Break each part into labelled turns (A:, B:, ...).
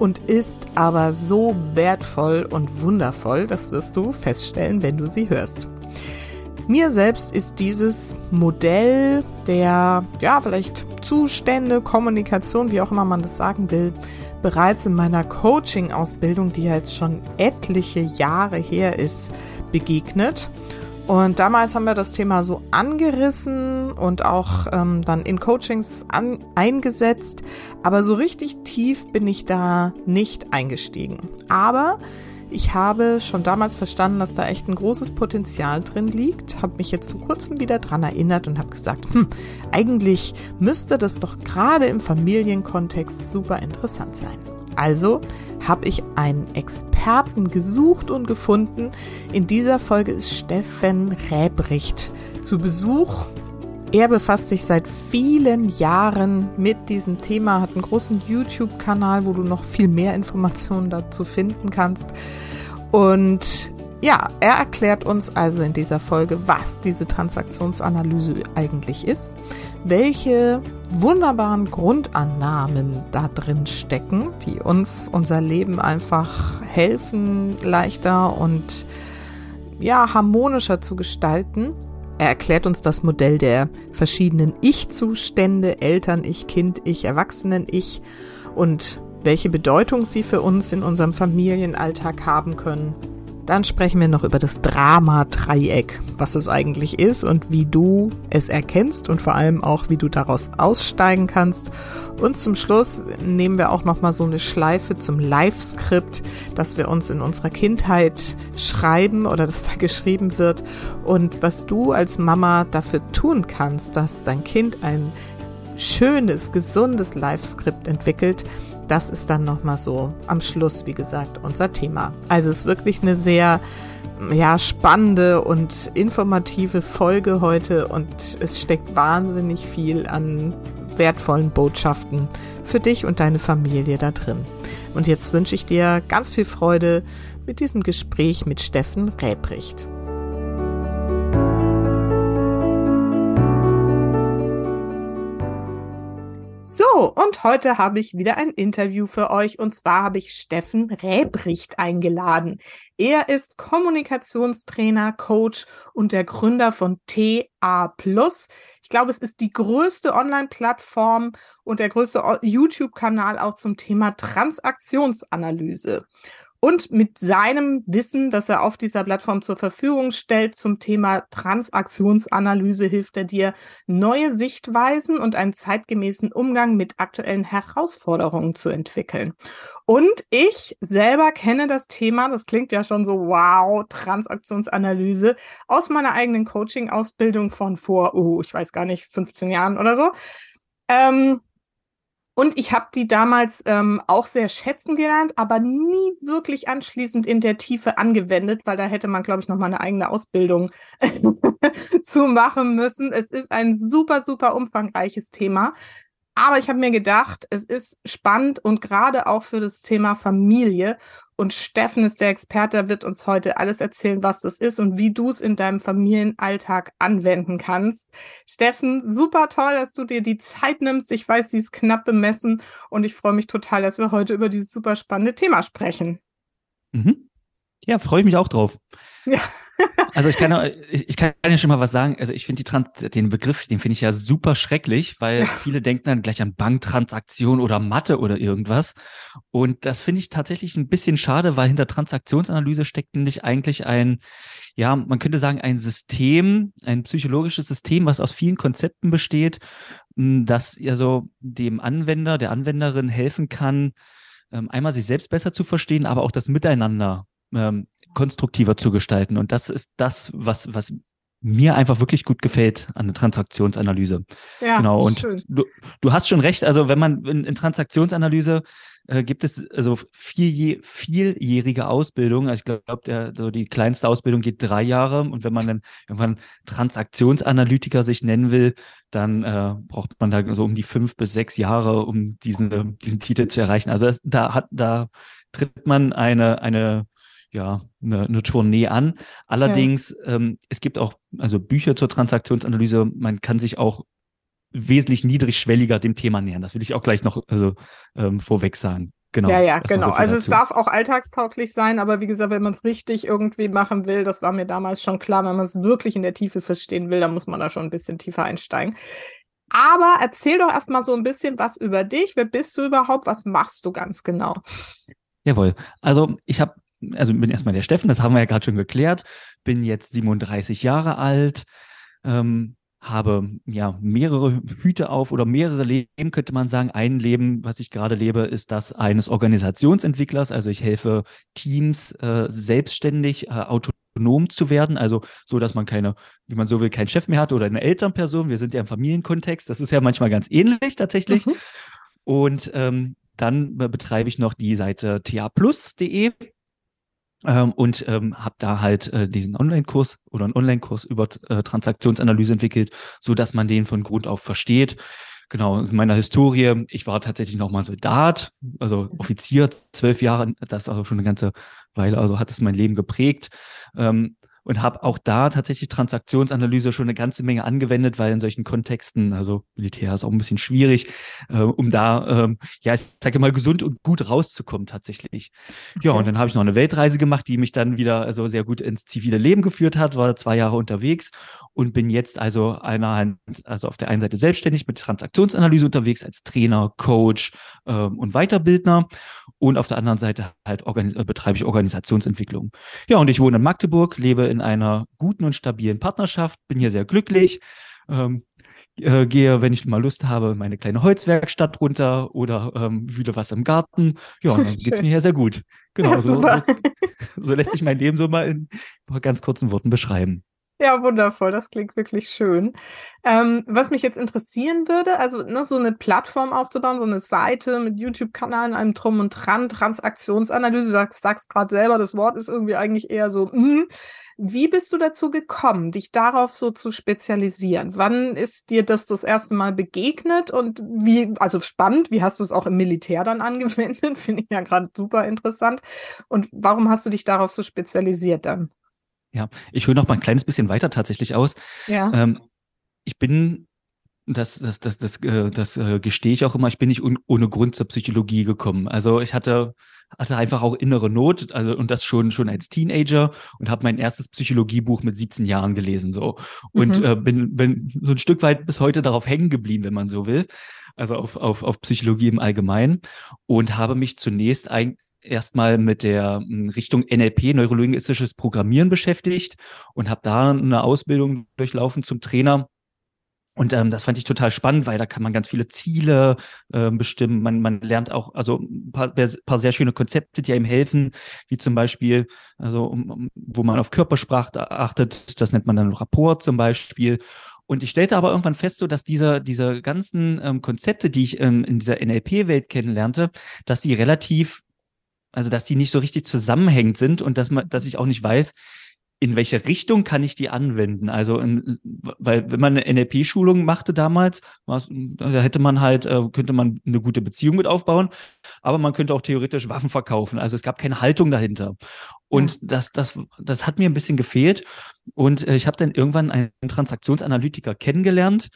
A: und ist aber so wertvoll und wundervoll, das wirst du feststellen, wenn du sie hörst. Mir selbst ist dieses Modell der, ja, vielleicht Zustände, Kommunikation, wie auch immer man das sagen will, bereits in meiner Coaching-Ausbildung, die ja jetzt schon etliche Jahre her ist, begegnet. Und damals haben wir das Thema so angerissen und auch ähm, dann in Coachings an, eingesetzt. Aber so richtig tief bin ich da nicht eingestiegen. Aber ich habe schon damals verstanden, dass da echt ein großes Potenzial drin liegt, habe mich jetzt vor kurzem wieder dran erinnert und habe gesagt, hm, eigentlich müsste das doch gerade im Familienkontext super interessant sein. Also habe ich einen Experten gesucht und gefunden. In dieser Folge ist Steffen Räbricht zu Besuch. Er befasst sich seit vielen Jahren mit diesem Thema, hat einen großen YouTube-Kanal, wo du noch viel mehr Informationen dazu finden kannst. Und ja, er erklärt uns also in dieser Folge, was diese Transaktionsanalyse eigentlich ist, welche wunderbaren Grundannahmen da drin stecken, die uns unser Leben einfach helfen, leichter und ja, harmonischer zu gestalten. Er erklärt uns das Modell der verschiedenen Ich-Zustände, Eltern, Ich, Kind, Ich, Erwachsenen, Ich und welche Bedeutung sie für uns in unserem Familienalltag haben können. Dann sprechen wir noch über das Drama-Dreieck, was es eigentlich ist und wie du es erkennst und vor allem auch, wie du daraus aussteigen kannst. Und zum Schluss nehmen wir auch noch mal so eine Schleife zum Live-Skript, das wir uns in unserer Kindheit schreiben oder das da geschrieben wird und was du als Mama dafür tun kannst, dass dein Kind ein schönes, gesundes Live-Skript entwickelt, das ist dann nochmal so am Schluss, wie gesagt, unser Thema. Also es ist wirklich eine sehr ja, spannende und informative Folge heute und es steckt wahnsinnig viel an wertvollen Botschaften für dich und deine Familie da drin. Und jetzt wünsche ich dir ganz viel Freude mit diesem Gespräch mit Steffen Räbricht. So, und heute habe ich wieder ein Interview für euch und zwar habe ich Steffen Räbricht eingeladen. Er ist Kommunikationstrainer, Coach und der Gründer von TA Ich glaube, es ist die größte Online-Plattform und der größte YouTube-Kanal auch zum Thema Transaktionsanalyse. Und mit seinem Wissen, das er auf dieser Plattform zur Verfügung stellt zum Thema Transaktionsanalyse, hilft er dir, neue Sichtweisen und einen zeitgemäßen Umgang mit aktuellen Herausforderungen zu entwickeln. Und ich selber kenne das Thema, das klingt ja schon so, wow, Transaktionsanalyse, aus meiner eigenen Coaching-Ausbildung von vor, oh, ich weiß gar nicht, 15 Jahren oder so. Ähm, und ich habe die damals ähm, auch sehr schätzen gelernt, aber nie wirklich anschließend in der Tiefe angewendet, weil da hätte man, glaube ich, noch mal eine eigene Ausbildung zu machen müssen. Es ist ein super, super umfangreiches Thema. Aber ich habe mir gedacht, es ist spannend und gerade auch für das Thema Familie. Und Steffen ist der Experte, wird uns heute alles erzählen, was das ist und wie du es in deinem Familienalltag anwenden kannst. Steffen, super toll, dass du dir die Zeit nimmst. Ich weiß, sie ist knapp bemessen und ich freue mich total, dass wir heute über dieses super spannende Thema sprechen.
B: Mhm. Ja, freue ich mich auch drauf. Ja. Also ich kann, ich, ich kann ja schon mal was sagen. Also ich finde den Begriff, den finde ich ja super schrecklich, weil viele denken dann gleich an Banktransaktion oder Mathe oder irgendwas. Und das finde ich tatsächlich ein bisschen schade, weil hinter Transaktionsanalyse steckt nämlich eigentlich ein, ja, man könnte sagen, ein System, ein psychologisches System, was aus vielen Konzepten besteht, das ja so dem Anwender, der Anwenderin helfen kann, ähm, einmal sich selbst besser zu verstehen, aber auch das Miteinander ähm, konstruktiver zu gestalten. Und das ist das, was, was mir einfach wirklich gut gefällt an der Transaktionsanalyse. Ja, genau. Und schön. Du, du hast schon recht. Also wenn man in, in Transaktionsanalyse äh, gibt es also vier, vierjährige Ausbildung. Also ich glaube, so die kleinste Ausbildung geht drei Jahre. Und wenn man dann irgendwann Transaktionsanalytiker sich nennen will, dann äh, braucht man da so um die fünf bis sechs Jahre, um diesen, diesen Titel zu erreichen. Also das, da hat, da tritt man eine, eine ja, eine, eine Tournee an. Allerdings, ja. ähm, es gibt auch also Bücher zur Transaktionsanalyse. Man kann sich auch wesentlich niedrigschwelliger dem Thema nähern. Das will ich auch gleich noch also, ähm, vorweg sagen. Genau.
A: Ja, ja, genau. So also es darf auch alltagstauglich sein, aber wie gesagt, wenn man es richtig irgendwie machen will, das war mir damals schon klar, wenn man es wirklich in der Tiefe verstehen will, dann muss man da schon ein bisschen tiefer einsteigen. Aber erzähl doch erstmal so ein bisschen was über dich. Wer bist du überhaupt? Was machst du ganz genau?
B: Jawohl. Also ich habe, also bin erstmal der Steffen, das haben wir ja gerade schon geklärt, bin jetzt 37 Jahre alt, ähm, habe ja mehrere Hüte auf oder mehrere Leben, könnte man sagen. Ein Leben, was ich gerade lebe, ist das eines Organisationsentwicklers. Also ich helfe Teams äh, selbstständig, äh, autonom zu werden. Also so, dass man keine, wie man so will, keinen Chef mehr hat oder eine Elternperson. Wir sind ja im Familienkontext. Das ist ja manchmal ganz ähnlich tatsächlich. Mhm. Und ähm, dann betreibe ich noch die Seite taplus.de ähm, und ähm, habe da halt äh, diesen Online-Kurs oder einen Online-Kurs über äh, Transaktionsanalyse entwickelt, so dass man den von Grund auf versteht. Genau, in meiner Historie, ich war tatsächlich nochmal Soldat, also Offizier, zwölf Jahre, das ist also schon eine ganze Weile, also hat es mein Leben geprägt. Ähm, und habe auch da tatsächlich Transaktionsanalyse schon eine ganze Menge angewendet, weil in solchen Kontexten, also Militär ist auch ein bisschen schwierig, äh, um da, ähm, ja, ich sage mal, gesund und gut rauszukommen tatsächlich. Okay. Ja, und dann habe ich noch eine Weltreise gemacht, die mich dann wieder also sehr gut ins zivile Leben geführt hat, war zwei Jahre unterwegs und bin jetzt also einer, also auf der einen Seite selbstständig mit Transaktionsanalyse unterwegs als Trainer, Coach ähm, und Weiterbildner und auf der anderen Seite halt äh, betreibe ich Organisationsentwicklung. Ja, und ich wohne in Magdeburg, lebe in einer guten und stabilen Partnerschaft, bin hier sehr glücklich. Ähm, äh, gehe, wenn ich mal Lust habe, meine kleine Holzwerkstatt runter oder ähm, wühle was im Garten. Ja, und dann geht es mir hier sehr gut. Genau, ja, so, so, so, lässt sich mein Leben so mal in ganz kurzen Worten beschreiben.
A: Ja, wundervoll. Das klingt wirklich schön. Ähm, was mich jetzt interessieren würde, also ne, so eine Plattform aufzubauen, so eine Seite mit YouTube-Kanal, einem Drum und Dran, Transaktionsanalyse, du sagst, sagst gerade selber, das Wort ist irgendwie eigentlich eher so, mm. wie bist du dazu gekommen, dich darauf so zu spezialisieren? Wann ist dir das das erste Mal begegnet und wie, also spannend, wie hast du es auch im Militär dann angewendet? Finde ich ja gerade super interessant. Und warum hast du dich darauf so spezialisiert dann?
B: Ja, ich hole noch mal ein kleines bisschen weiter tatsächlich aus. Ja. Ähm, ich bin, das, das, das, das, äh, das äh, gestehe ich auch immer, ich bin nicht un, ohne Grund zur Psychologie gekommen. Also ich hatte, hatte einfach auch innere Not, also und das schon schon als Teenager und habe mein erstes Psychologiebuch mit 17 Jahren gelesen so und mhm. äh, bin, bin so ein Stück weit bis heute darauf hängen geblieben, wenn man so will, also auf, auf, auf Psychologie im Allgemeinen und habe mich zunächst eigentlich erstmal mit der hm, Richtung NLP, neurolinguistisches Programmieren beschäftigt und habe da eine Ausbildung durchlaufen zum Trainer. Und ähm, das fand ich total spannend, weil da kann man ganz viele Ziele äh, bestimmen. Man, man lernt auch also ein paar, paar sehr schöne Konzepte, die einem helfen, wie zum Beispiel, also um, wo man auf Körpersprache achtet. Das nennt man dann Rapport zum Beispiel. Und ich stellte aber irgendwann fest, so dass diese, diese ganzen ähm, Konzepte, die ich ähm, in dieser NLP-Welt kennenlernte, dass die relativ also dass die nicht so richtig zusammenhängend sind und dass man, dass ich auch nicht weiß, in welche Richtung kann ich die anwenden? Also, in, weil wenn man eine NLP-Schulung machte damals, da hätte man halt, äh, könnte man eine gute Beziehung mit aufbauen, aber man könnte auch theoretisch Waffen verkaufen. Also es gab keine Haltung dahinter. Und ja. das, das, das hat mir ein bisschen gefehlt. Und äh, ich habe dann irgendwann einen Transaktionsanalytiker kennengelernt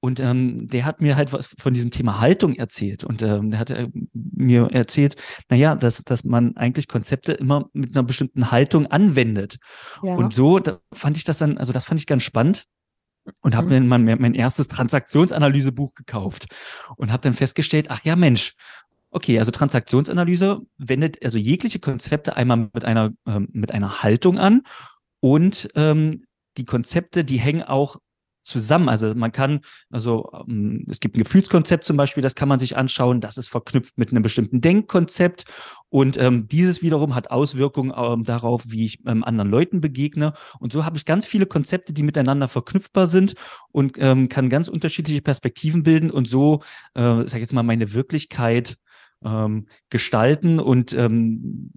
B: und ähm, der hat mir halt was von diesem Thema Haltung erzählt. Und ähm, der hat äh, mir erzählt, naja, dass, dass man eigentlich Konzepte immer mit einer bestimmten Haltung anwendet. Ja. Und so da fand ich das dann, also das fand ich ganz spannend und habe mhm. mir mein, mein erstes Transaktionsanalysebuch gekauft und habe dann festgestellt, ach ja, Mensch, okay, also Transaktionsanalyse wendet also jegliche Konzepte einmal mit einer, ähm, mit einer Haltung an und ähm, die Konzepte, die hängen auch zusammen. Also man kann, also ähm, es gibt ein Gefühlskonzept zum Beispiel, das kann man sich anschauen, das ist verknüpft mit einem bestimmten Denkkonzept und ähm, dieses wiederum hat Auswirkungen ähm, darauf, wie ich ähm, anderen Leuten begegne. Und so habe ich ganz viele Konzepte, die miteinander verknüpfbar sind und ähm, kann ganz unterschiedliche Perspektiven bilden und so, äh, sag jetzt mal, meine Wirklichkeit ähm, gestalten und ähm,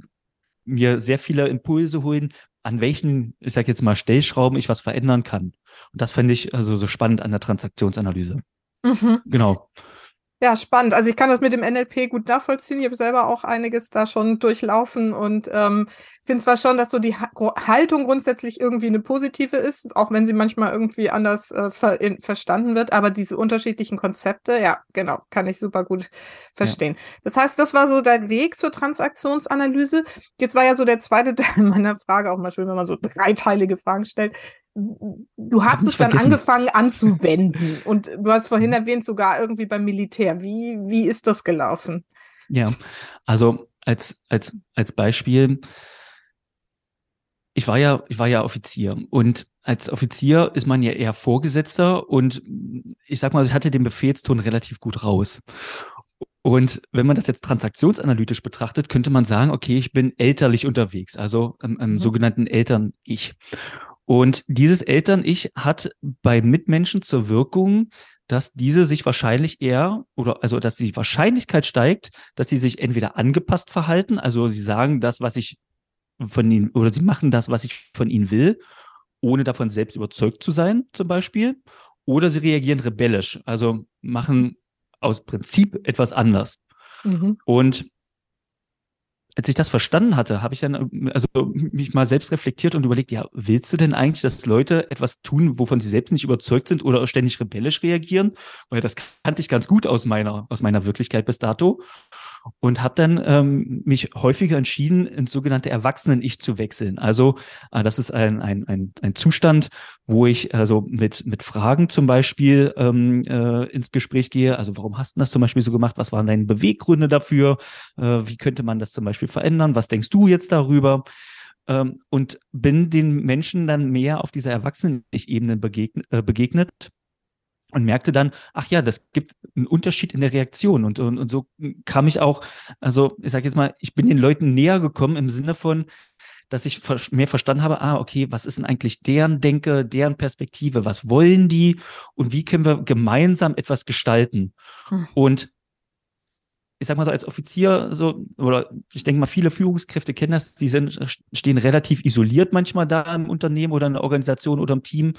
B: mir sehr viele Impulse holen, an welchen, ich sage jetzt mal, Stellschrauben ich was verändern kann. Und das fände ich also so spannend an der Transaktionsanalyse. Mhm. Genau.
A: Ja, spannend. Also ich kann das mit dem NLP gut nachvollziehen. Ich habe selber auch einiges da schon durchlaufen und ähm, finde zwar schon, dass so die ha Haltung grundsätzlich irgendwie eine positive ist, auch wenn sie manchmal irgendwie anders äh, ver verstanden wird, aber diese unterschiedlichen Konzepte, ja, genau, kann ich super gut verstehen. Ja. Das heißt, das war so dein Weg zur Transaktionsanalyse. Jetzt war ja so der zweite Teil meiner Frage, auch mal schön, wenn man so dreiteilige Fragen stellt du hast es dann vergessen. angefangen anzuwenden und du hast vorhin erwähnt, sogar irgendwie beim Militär. Wie, wie ist das gelaufen?
B: Ja, also als, als, als Beispiel, ich war ja, ich war ja Offizier und als Offizier ist man ja eher Vorgesetzter und ich sag mal, ich hatte den Befehlston relativ gut raus. Und wenn man das jetzt transaktionsanalytisch betrachtet, könnte man sagen, okay, ich bin elterlich unterwegs, also im, im mhm. sogenannten Eltern-Ich. Und dieses Eltern-Ich hat bei Mitmenschen zur Wirkung, dass diese sich wahrscheinlich eher oder also dass die Wahrscheinlichkeit steigt, dass sie sich entweder angepasst verhalten, also sie sagen das, was ich von ihnen oder sie machen das, was ich von ihnen will, ohne davon selbst überzeugt zu sein, zum Beispiel, oder sie reagieren rebellisch, also machen aus Prinzip etwas anders. Mhm. Und als ich das verstanden hatte, habe ich dann also mich mal selbst reflektiert und überlegt, ja, willst du denn eigentlich, dass Leute etwas tun, wovon sie selbst nicht überzeugt sind oder ständig rebellisch reagieren? Weil das kannte ich ganz gut aus meiner aus meiner Wirklichkeit bis dato und habe dann ähm, mich häufiger entschieden, ins sogenannte Erwachsenen-Ich zu wechseln. Also äh, das ist ein, ein, ein, ein Zustand, wo ich also mit, mit Fragen zum Beispiel ähm, äh, ins Gespräch gehe. Also warum hast du das zum Beispiel so gemacht? Was waren deine Beweggründe dafür? Äh, wie könnte man das zum Beispiel verändern? Was denkst du jetzt darüber? Ähm, und bin den Menschen dann mehr auf dieser Erwachsenen-Ich-Ebene begegn äh, begegnet und merkte dann, ach ja, das gibt einen Unterschied in der Reaktion. Und, und, und so kam ich auch, also ich sage jetzt mal, ich bin den Leuten näher gekommen im Sinne von, dass ich mehr verstanden habe, ah, okay, was ist denn eigentlich deren Denke, deren Perspektive, was wollen die und wie können wir gemeinsam etwas gestalten? Hm. Und ich sag mal so als Offizier so oder ich denke mal viele Führungskräfte kennen das, die sind stehen relativ isoliert manchmal da im Unternehmen oder in der Organisation oder im Team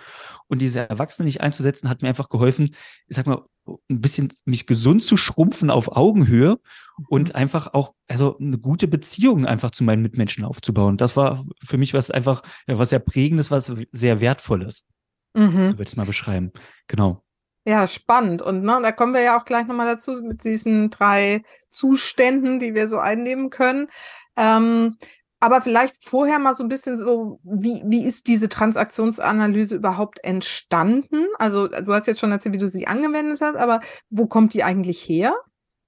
B: und diese Erwachsenen nicht einzusetzen hat mir einfach geholfen, ich sag mal ein bisschen mich gesund zu schrumpfen auf Augenhöhe und mhm. einfach auch also eine gute Beziehung einfach zu meinen Mitmenschen aufzubauen. Das war für mich was einfach ja, was sehr prägendes, was sehr wertvolles. Mhm. So würde ich es mal beschreiben. Genau.
A: Ja, spannend. Und ne, da kommen wir ja auch gleich nochmal dazu mit diesen drei Zuständen, die wir so einnehmen können. Ähm, aber vielleicht vorher mal so ein bisschen so, wie, wie ist diese Transaktionsanalyse überhaupt entstanden? Also du hast jetzt schon erzählt, wie du sie angewendet hast, aber wo kommt die eigentlich her?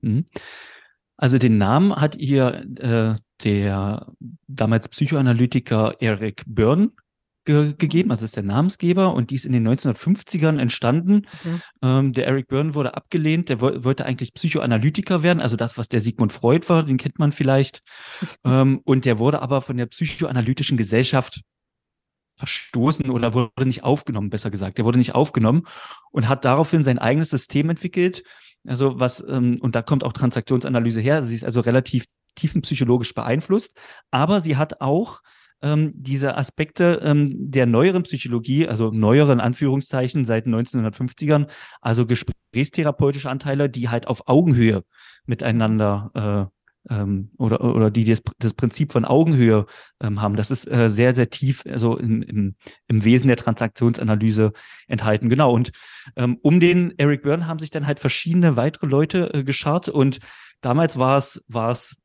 A: Mhm.
B: Also den Namen hat ihr äh, der damals Psychoanalytiker Eric Byrne ge gegeben, also ist der Namensgeber und die ist in den 1950ern entstanden. Mhm. Ähm, der Eric Byrne wurde abgelehnt, der wo wollte eigentlich Psychoanalytiker werden, also das, was der Sigmund Freud war, den kennt man vielleicht. ähm, und der wurde aber von der psychoanalytischen Gesellschaft verstoßen oder wurde nicht aufgenommen, besser gesagt. Der wurde nicht aufgenommen und hat daraufhin sein eigenes System entwickelt. Also was, ähm, und da kommt auch Transaktionsanalyse her. Sie ist also relativ tiefenpsychologisch beeinflusst, aber sie hat auch ähm, diese Aspekte ähm, der neueren Psychologie, also neueren Anführungszeichen seit 1950ern, also gesprächstherapeutische Anteile, die halt auf Augenhöhe miteinander äh, ähm, oder, oder die das, das Prinzip von Augenhöhe ähm, haben. Das ist äh, sehr, sehr tief also im, im, im Wesen der Transaktionsanalyse enthalten. Genau. Und ähm, um den Eric Byrne haben sich dann halt verschiedene weitere Leute äh, geschart und damals war es, war es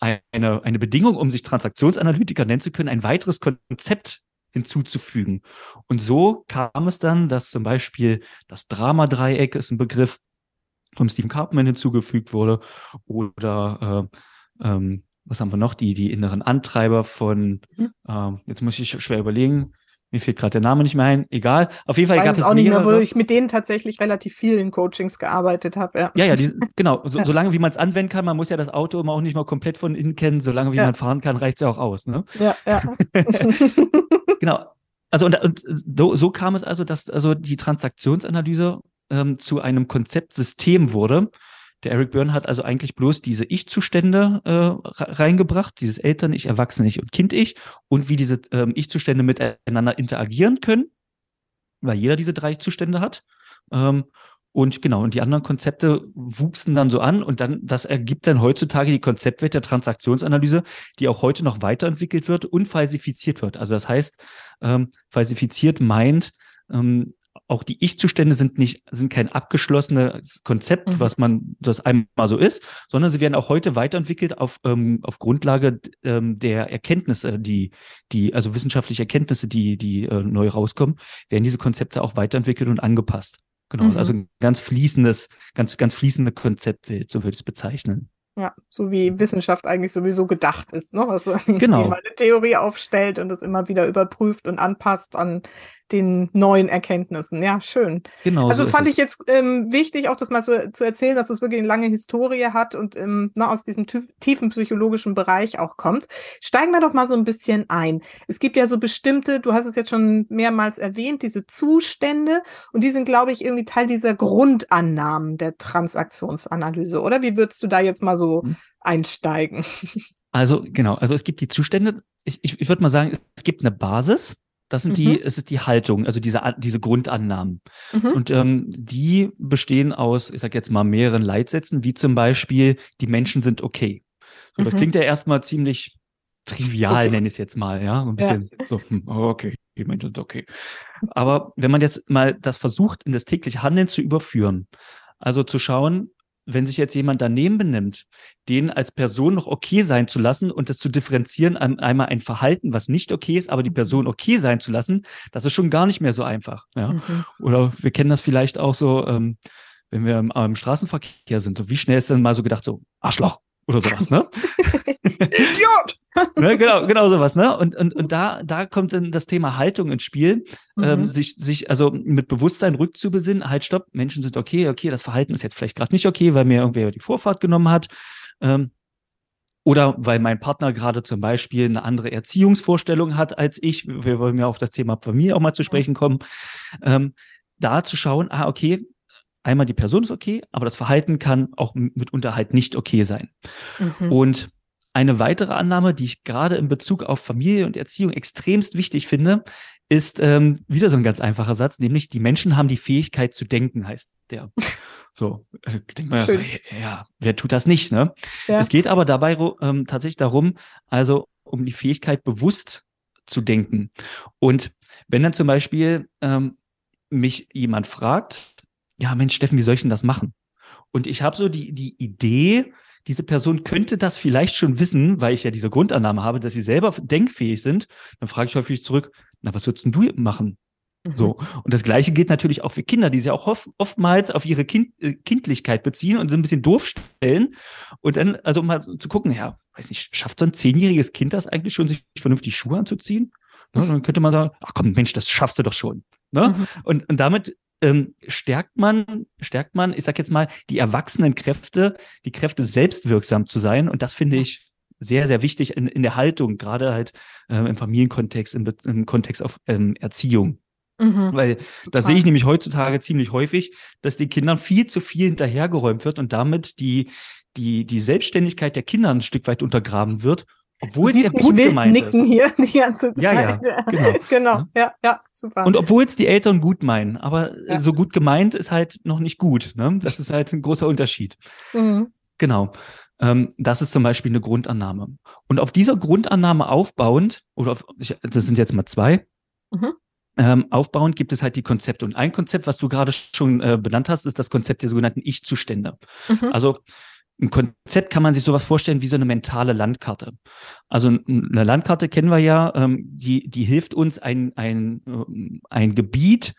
B: eine, eine Bedingung, um sich Transaktionsanalytiker nennen zu können, ein weiteres Konzept hinzuzufügen. Und so kam es dann, dass zum Beispiel das Drama-Dreieck ist ein Begriff von Stephen Karpman hinzugefügt wurde oder äh, ähm, was haben wir noch? Die, die inneren Antreiber von, mhm. äh, jetzt muss ich schwer überlegen, mir fehlt gerade der Name nicht mehr ein, egal. Auf jeden Fall
A: Weiß
B: gab
A: es
B: es
A: auch nicht
B: mehrere.
A: mehr, wo ich mit denen tatsächlich relativ viel in Coachings gearbeitet habe. Ja,
B: ja, ja, die, genau. So,
A: Ja.
B: Solange wie man es anwenden kann, man muss ja das Auto immer auch nicht mal komplett von innen kennen. Solange wie
A: Ja.
B: man fahren kann, reicht es ja auch aus. Ne?
A: ja. ja.
B: Genau. Also und, und so, so kam es also, dass also die Transaktionsanalyse ähm, zu einem Konzeptsystem wurde. Der Eric Byrne hat also eigentlich bloß diese Ich-Zustände äh, re- reingebracht, dieses Eltern-Ich, Erwachsene-Ich und Kind-Ich und wie diese ähm, Ich-Zustände miteinander interagieren können, weil jeder diese drei Zustände hat. Ähm, und genau, und die anderen Konzepte wuchsen dann so an und dann, das ergibt dann heutzutage die Konzeptwelt der Transaktionsanalyse, die auch heute noch weiterentwickelt wird und falsifiziert wird. Also das heißt, ähm, falsifiziert meint, ähm, auch die Ich-Zustände sind nicht, sind kein abgeschlossenes Konzept,
A: Mhm.
B: was man, das einmal so ist, sondern sie werden auch heute weiterentwickelt auf, ähm, auf Grundlage ähm, der Erkenntnisse, die, die, also wissenschaftliche Erkenntnisse, die, die äh, neu rauskommen, werden diese Konzepte auch weiterentwickelt und angepasst. Genau,
A: Mhm.
B: also ein ganz fließendes, ganz, ganz fließende Konzeptwelt, so würde ich es bezeichnen.
A: Ja, so wie Wissenschaft eigentlich sowieso gedacht ist, ne? Was irgendwie
B: Genau.
A: mal eine Theorie aufstellt und es immer wieder überprüft und anpasst an den neuen Erkenntnissen. Ja, schön.
B: Genau.
A: Also
B: so
A: fand ich jetzt ähm, wichtig, auch das mal so, zu erzählen, dass es wirklich eine lange Historie hat und ähm, na, aus diesem tief, tiefen psychologischen Bereich auch kommt. Steigen wir doch mal so ein bisschen ein. Es gibt ja so bestimmte, du hast es jetzt schon mehrmals erwähnt, diese Zustände und die sind, glaube ich, irgendwie Teil dieser Grundannahmen der Transaktionsanalyse, oder? Wie würdest du da jetzt mal so
B: Mhm.
A: einsteigen?
B: Also genau, also es gibt die Zustände, ich, ich, ich würde mal sagen, es gibt eine Basis, das sind die,
A: Mhm.
B: es ist die Haltung, also diese, diese Grundannahmen.
A: Mhm.
B: Und ähm, die bestehen aus, ich sag jetzt mal, mehreren Leitsätzen, wie zum Beispiel, die Menschen sind okay. So, das
A: Mhm.
B: klingt ja erstmal ziemlich trivial,
A: Okay.
B: nenne ich es jetzt mal, ja. Ein
A: Ja.
B: bisschen so, hm, oh, okay, die Menschen sind okay. Aber wenn man jetzt mal das versucht, in das tägliche Handeln zu überführen, also zu schauen, wenn sich jetzt jemand daneben benimmt, den als Person noch okay sein zu lassen und das zu differenzieren, ein- einmal ein Verhalten, was nicht okay ist, aber die Person okay sein zu lassen, das ist schon gar nicht mehr so einfach. Ja?
A: Mhm.
B: Oder wir kennen das vielleicht auch so, ähm, wenn wir im, im Straßenverkehr sind. So wie schnell ist denn mal so gedacht, so Arschloch oder sowas, ne?
A: Idiot!
B: ne? Genau, genau sowas, ne? Und, und, und da, da kommt dann das Thema Haltung ins Spiel, ähm,
A: Mhm.
B: sich, sich also mit Bewusstsein rückzubesinnen, halt stopp, Menschen sind okay, okay, das Verhalten ist jetzt vielleicht gerade nicht okay, weil mir irgendwer die Vorfahrt genommen hat. Ähm, oder weil mein Partner gerade zum Beispiel eine andere Erziehungsvorstellung hat als ich. Wir wollen ja auf das Thema Familie auch mal zu sprechen kommen. Ähm, da zu schauen, ah, okay, einmal die Person ist okay, aber das Verhalten kann auch mitunter halt nicht okay sein.
A: Mhm.
B: Und eine weitere Annahme, die ich gerade in Bezug auf Familie und Erziehung extremst wichtig finde, ist ähm, wieder so ein ganz einfacher Satz, nämlich die Menschen haben die Fähigkeit zu denken, heißt der. So, äh, denkt man ja, so, ja, wer tut das nicht, ne?
A: Ja.
B: Es geht aber dabei ähm, tatsächlich darum, also um die Fähigkeit bewusst zu denken. Und wenn dann zum Beispiel ähm, mich jemand fragt, ja Mensch, Steffen, wie soll ich denn das machen? Und ich habe so die, die Idee, diese Person könnte das vielleicht schon wissen, weil ich ja diese Grundannahme habe, dass sie selber denkfähig sind, dann frage ich häufig zurück, na, was würdest du machen?
A: Mhm.
B: So. Und das Gleiche gilt natürlich auch für Kinder, die sich auch oft, oftmals auf ihre kind, äh, Kindlichkeit beziehen und so ein bisschen doof stellen. Und dann, also um mal zu gucken, ja, weiß nicht, schafft so ein zehnjähriges Kind das eigentlich schon, sich vernünftig Schuhe anzuziehen? Ne, dann könnte man sagen, ach komm, Mensch, das schaffst du doch schon. Ne?
A: Mhm.
B: Und, und damit ähm, stärkt man, stärkt man, ich sag jetzt mal, die erwachsenen Kräfte, die Kräfte selbstwirksam zu sein. Und das finde ich sehr, sehr wichtig in, in der Haltung, gerade halt ähm, im Familienkontext, im, im Kontext auf ähm, Erziehung.
A: Mhm.
B: Weil da sehe ich nämlich heutzutage ziemlich häufig, dass den Kindern viel zu viel hinterhergeräumt wird und damit die, die, die Selbstständigkeit der Kinder ein Stück weit untergraben wird, obwohl es ja gut
A: wild
B: gemeint
A: nicken
B: ist.
A: hier die ganze Zeit.
B: Ja, ja, genau.
A: genau,
B: Ja.
A: ja, ja, super.
B: Und obwohl es die Eltern gut meinen, aber
A: Ja.
B: so gut gemeint ist halt noch nicht gut. Ne? Das ist halt ein großer Unterschied.
A: mhm.
B: Genau. Ähm, das ist zum Beispiel eine Grundannahme. Und auf dieser Grundannahme aufbauend, oder auf, ich, das sind jetzt mal zwei,
A: Mhm.
B: ähm, aufbauend gibt es halt die Konzepte. Und ein Konzept, was du gerade schon äh, benannt hast, ist das Konzept der sogenannten Ich-Zustände.
A: Mhm.
B: Also ein Konzept kann man sich sowas vorstellen wie so eine mentale Landkarte. Also eine Landkarte kennen wir ja, ähm, die, die hilft uns, ein, ein, ähm, ein Gebiet,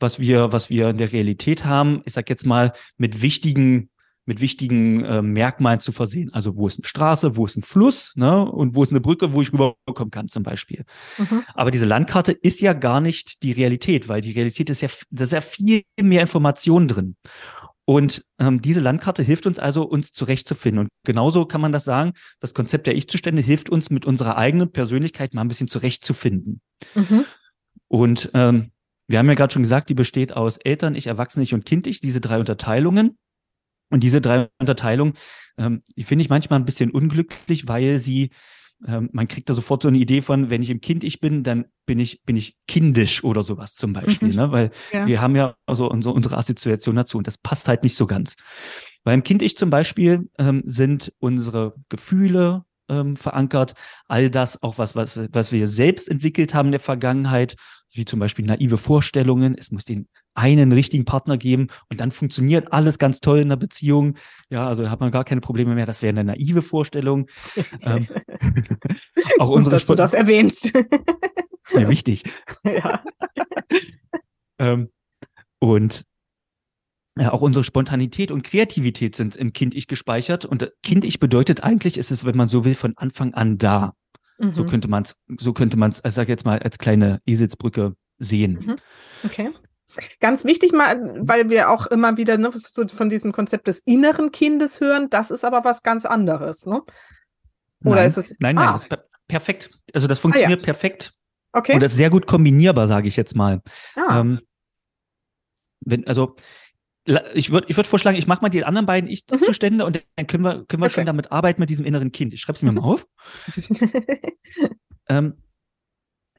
B: was wir, was wir in der Realität haben, ich sag jetzt mal, mit wichtigen mit wichtigen äh, Merkmalen zu versehen. Also wo ist eine Straße, wo ist ein Fluss, ne? Und wo ist eine Brücke, wo ich rüberkommen kann, zum Beispiel. Mhm. Aber diese Landkarte ist ja gar nicht die Realität, weil die Realität ist ja, da ist ja viel mehr Informationen drin. Und ähm, diese Landkarte hilft uns also, uns zurechtzufinden. Und genauso kann man das sagen, das Konzept der Ich-Zustände hilft uns, mit unserer eigenen Persönlichkeit mal ein bisschen zurechtzufinden. Mhm. Und ähm, wir haben ja gerade schon gesagt, die besteht aus Eltern, Ich, Erwachsene, Ich und Kind, Ich, diese drei Unterteilungen. Und diese drei Unterteilungen, ähm, die finde ich manchmal ein bisschen unglücklich, weil sie ähm, man kriegt da sofort so eine Idee von, wenn ich im Kind ich bin, dann bin ich, bin ich kindisch oder sowas zum Beispiel, mhm. ne? Weil ja. wir haben ja also unsere, unsere Assoziation dazu und das passt halt nicht so ganz. Beim Kind ich zum Beispiel ähm, sind unsere Gefühle, ähm, verankert. All das auch was, was, was wir selbst entwickelt haben in der Vergangenheit, wie zum Beispiel naive Vorstellungen. Es muss den einen richtigen Partner geben und dann funktioniert alles ganz toll in der Beziehung. Ja, also da hat man gar keine Probleme mehr. Das wäre eine naive Vorstellung. ähm,
A: auch unsere Gut, dass Sp du das erwähnst.
B: Sehr wichtig. Ja. ähm, und ja, auch unsere Spontanität und Kreativität sind im Kind-Ich gespeichert. Und Kind-Ich bedeutet eigentlich, ist es, wenn man so will, von Anfang an da. Mhm. So könnte man es, so könnte man es, ich sage jetzt mal, als kleine Eselsbrücke sehen.
A: Mhm. Okay. Ganz wichtig mal, weil wir auch immer wieder ne, so von diesem Konzept des inneren Kindes hören, das ist aber was ganz anderes, ne?
B: Oder nein, ist es? Nein, nein, ah. das ist perfekt. Also das funktioniert ah, ja. perfekt.
A: Okay.
B: Und das ist sehr gut kombinierbar, sage ich jetzt mal. Ah. Ähm, wenn, also ich würde ich würd vorschlagen, ich mache mal die anderen beiden Ich-Zustände mhm. und dann können wir, können wir okay. schon damit arbeiten mit diesem inneren Kind. Ich schreibe es mir mhm. mal auf. ähm,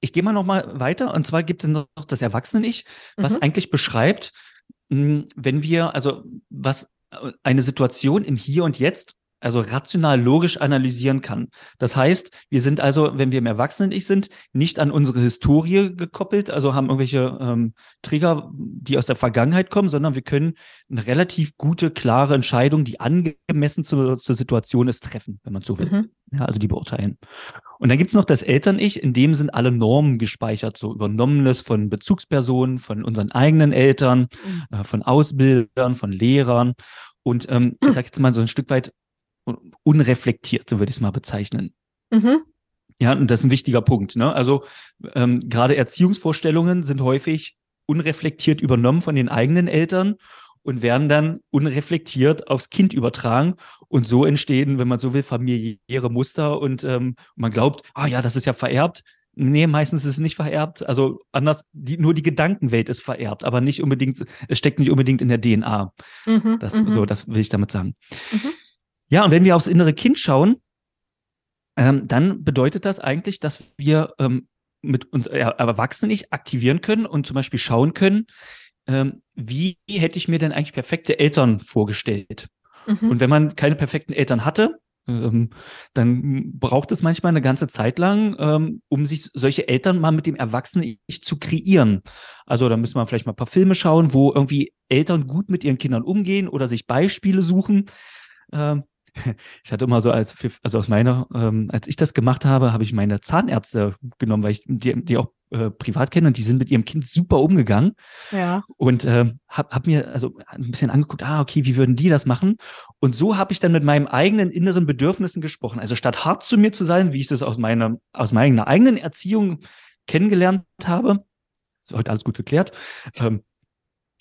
B: ich gehe mal noch mal weiter und zwar gibt es noch das Erwachsenen-Ich, was mhm. eigentlich beschreibt, hm, wenn wir, also was äh, eine Situation im Hier und Jetzt also rational logisch analysieren kann. Das heißt, wir sind also, wenn wir im Erwachsenen-Ich sind, nicht an unsere Historie gekoppelt, also haben irgendwelche ähm, Trigger, die aus der Vergangenheit kommen, sondern wir können eine relativ gute, klare Entscheidung, die angemessen zur, zur Situation ist, treffen, wenn man so will. Mhm. Ja, also die beurteilen. Und dann gibt's noch das Eltern-Ich, in dem sind alle Normen gespeichert, so übernommenes von Bezugspersonen, von unseren eigenen Eltern, mhm. äh, von Ausbildern, von Lehrern. Und ähm, ich sage jetzt mal so ein Stück weit unreflektiert, so würde ich es mal bezeichnen. Mhm. Ja, und das ist ein wichtiger Punkt. Ne? Also ähm, gerade Erziehungsvorstellungen sind häufig unreflektiert übernommen von den eigenen Eltern und werden dann unreflektiert aufs Kind übertragen. Und so entstehen, wenn man so will, familiäre Muster und ähm, man glaubt, ah ja, das ist ja vererbt. Nee, meistens ist es nicht vererbt. Also anders, die, nur die Gedankenwelt ist vererbt, aber nicht unbedingt, es steckt nicht unbedingt in der DNA. Mhm, das, mhm. so, das will ich damit sagen. Mhm. Ja, und wenn wir aufs innere Kind schauen, ähm, dann bedeutet das eigentlich, dass wir ähm, mit uns äh, Erwachsenen nicht aktivieren können und zum Beispiel schauen können, ähm, wie hätte ich mir denn eigentlich perfekte Eltern vorgestellt? Mhm. Und wenn man keine perfekten Eltern hatte, ähm, dann braucht es manchmal eine ganze Zeit lang, ähm, um sich solche Eltern mal mit dem Erwachsenen-Ich zu kreieren. Also da müssen wir vielleicht mal ein paar Filme schauen, wo irgendwie Eltern gut mit ihren Kindern umgehen oder sich Beispiele suchen. Ähm, ich hatte immer so als, also aus meiner, ähm, als ich das gemacht habe, habe ich meine Zahnärzte genommen, weil ich die, die auch äh, privat kenne und die sind mit ihrem Kind super umgegangen.
A: Ja.
B: Und äh, habe hab mir also ein bisschen angeguckt, ah, okay, wie würden die das machen? Und so habe ich dann mit meinen eigenen inneren Bedürfnissen gesprochen. Also statt hart zu mir zu sein, wie ich das aus meiner, aus meiner eigenen Erziehung kennengelernt habe, ist heute alles gut geklärt, ähm,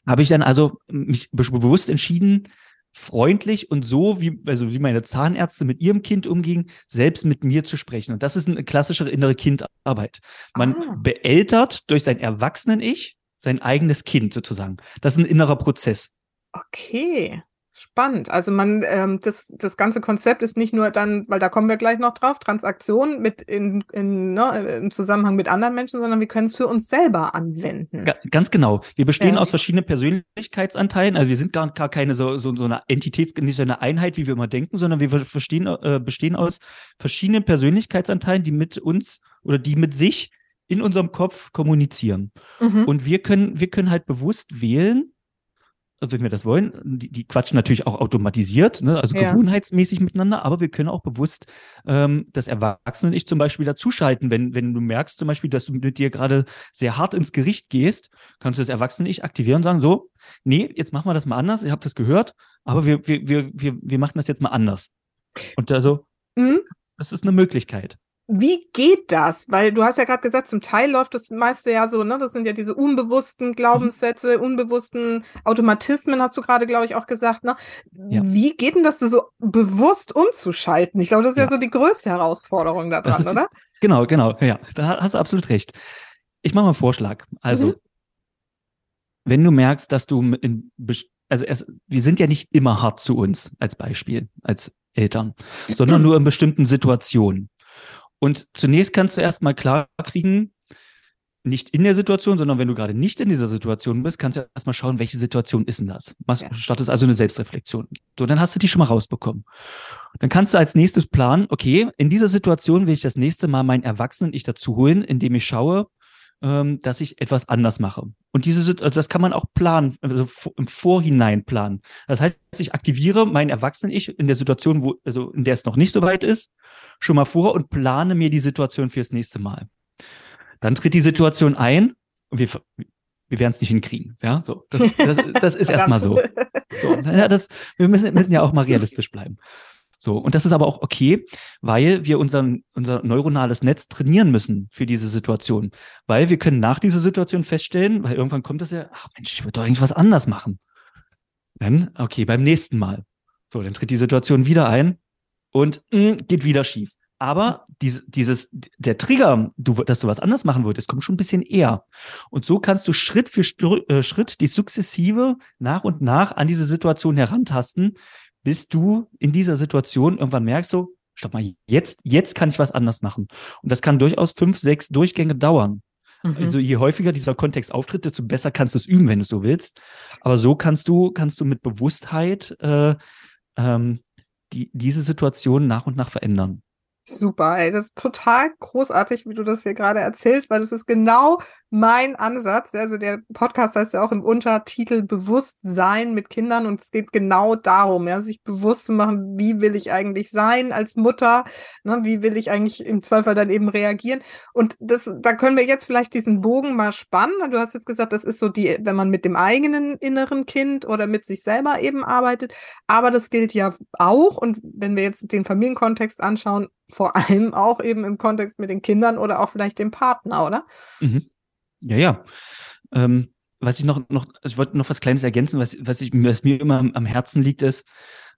B: habe ich dann also mich bewusst entschieden, freundlich und so, wie, also wie meine Zahnärzte mit ihrem Kind umgingen, selbst mit mir zu sprechen. Und das ist eine klassische innere Kindarbeit. Man ah. beältert durch sein Erwachsenen-Ich sein eigenes Kind sozusagen. Das ist ein innerer Prozess.
A: Okay. Spannend. Also man, ähm, das, das ganze Konzept ist nicht nur dann, weil da kommen wir gleich noch drauf, Transaktion mit in, in, ne, im Zusammenhang mit anderen Menschen, sondern wir können es für uns selber anwenden.
B: Ja, ganz genau. Wir bestehen ja. aus verschiedenen Persönlichkeitsanteilen. Also wir sind gar, gar keine so, so, so eine Entität, nicht so eine Einheit, wie wir immer denken, sondern wir verstehen, äh, bestehen aus verschiedenen Persönlichkeitsanteilen, die mit uns oder die mit sich in unserem Kopf kommunizieren. Mhm. Und wir können, wir können halt bewusst wählen, wenn wir das wollen, die, die quatschen natürlich auch automatisiert, ne? also ja. gewohnheitsmäßig miteinander, aber wir können auch bewusst ähm, das Erwachsenen-Ich zum Beispiel dazuschalten. Wenn, wenn du merkst zum Beispiel, dass du mit dir gerade sehr hart ins Gericht gehst, kannst du das Erwachsene-Ich aktivieren und sagen, so, nee, jetzt machen wir das mal anders, ihr habt das gehört, aber wir, wir, wir, wir, wir machen das jetzt mal anders. Und also, mhm. das ist eine Möglichkeit.
A: Wie geht das? Weil du hast ja gerade gesagt, zum Teil läuft das meiste ja so, ne? Das sind ja diese unbewussten Glaubenssätze, unbewussten Automatismen, hast du gerade, glaube ich, auch gesagt, ne? Ja. Wie geht denn das so bewusst umzuschalten? Ich glaube, das ist ja. ja so die größte Herausforderung daran, oder?
B: Die, genau, genau, ja, da hast du absolut recht. Ich mache mal einen Vorschlag. Also, mhm. wenn du merkst, dass du in, also es, wir sind ja nicht immer hart zu uns als Beispiel, als Eltern, sondern nur in bestimmten Situationen. Und zunächst kannst du erstmal klar kriegen, nicht in der Situation, sondern wenn du gerade nicht in dieser Situation bist, kannst du erstmal schauen, welche Situation ist denn das? Machst, ja. Startest also eine Selbstreflexion. So, dann hast du die schon mal rausbekommen. Dann kannst du als nächstes planen, okay, in dieser Situation will ich das nächste Mal meinen Erwachsenen-Ich dazu holen, indem ich schaue, ähm, dass ich etwas anders mache. Und diese, also das kann man auch planen, also im Vorhinein planen. Das heißt, ich aktiviere mein Erwachsenen-Ich in der Situation, wo, also in der es noch nicht so weit ist, schon mal vor und plane mir die Situation fürs nächste Mal. Dann tritt die Situation ein und wir, wir werden es nicht hinkriegen. Ja, so. Das, das, das ist erstmal so. so ja, das, wir müssen, müssen ja auch mal realistisch bleiben. So, und das ist aber auch okay, weil wir unseren, unser neuronales Netz trainieren müssen für diese Situation. Weil wir können nach dieser Situation feststellen, weil irgendwann kommt das ja, ach Mensch, ich würde doch irgendwas anders machen. Dann, okay, beim nächsten Mal. So, dann tritt die Situation wieder ein und mh, mm, geht wieder schief. Aber diese, dieses, der Trigger, du, dass du was anders machen würdest, kommt schon ein bisschen eher. Und so kannst du Schritt für äh, Schritt die sukzessive nach und nach an diese Situation herantasten, bis du in dieser Situation irgendwann merkst, so, stopp mal, jetzt, jetzt kann ich was anders machen. Und das kann durchaus fünf, sechs Durchgänge dauern. Mhm. Also je häufiger dieser Kontext auftritt, desto besser kannst du es üben, wenn du es so willst. Aber so kannst du, kannst du mit Bewusstheit äh, ähm, die, diese Situation nach und nach verändern.
A: Super, ey, das ist total großartig, wie du das hier gerade erzählst, weil das ist genau mein Ansatz. Also der Podcast heißt ja auch im Untertitel Bewusstsein mit Kindern und es geht genau darum, ja, sich bewusst zu machen, wie will ich eigentlich sein als Mutter, ne, wie will ich eigentlich im Zweifel dann eben reagieren. Und das, da können wir jetzt vielleicht diesen Bogen mal spannen. Du hast jetzt gesagt, das ist so die, wenn man mit dem eigenen inneren Kind oder mit sich selber eben arbeitet. Aber das gilt ja auch. Und wenn wir jetzt den Familienkontext anschauen, vor allem auch eben im Kontext mit den Kindern oder auch vielleicht dem Partner, oder?
B: Mhm. Ja, ja. Ähm, was ich noch, noch, ich wollte noch was Kleines ergänzen, was, was, ich, was mir immer am, am Herzen liegt, ist,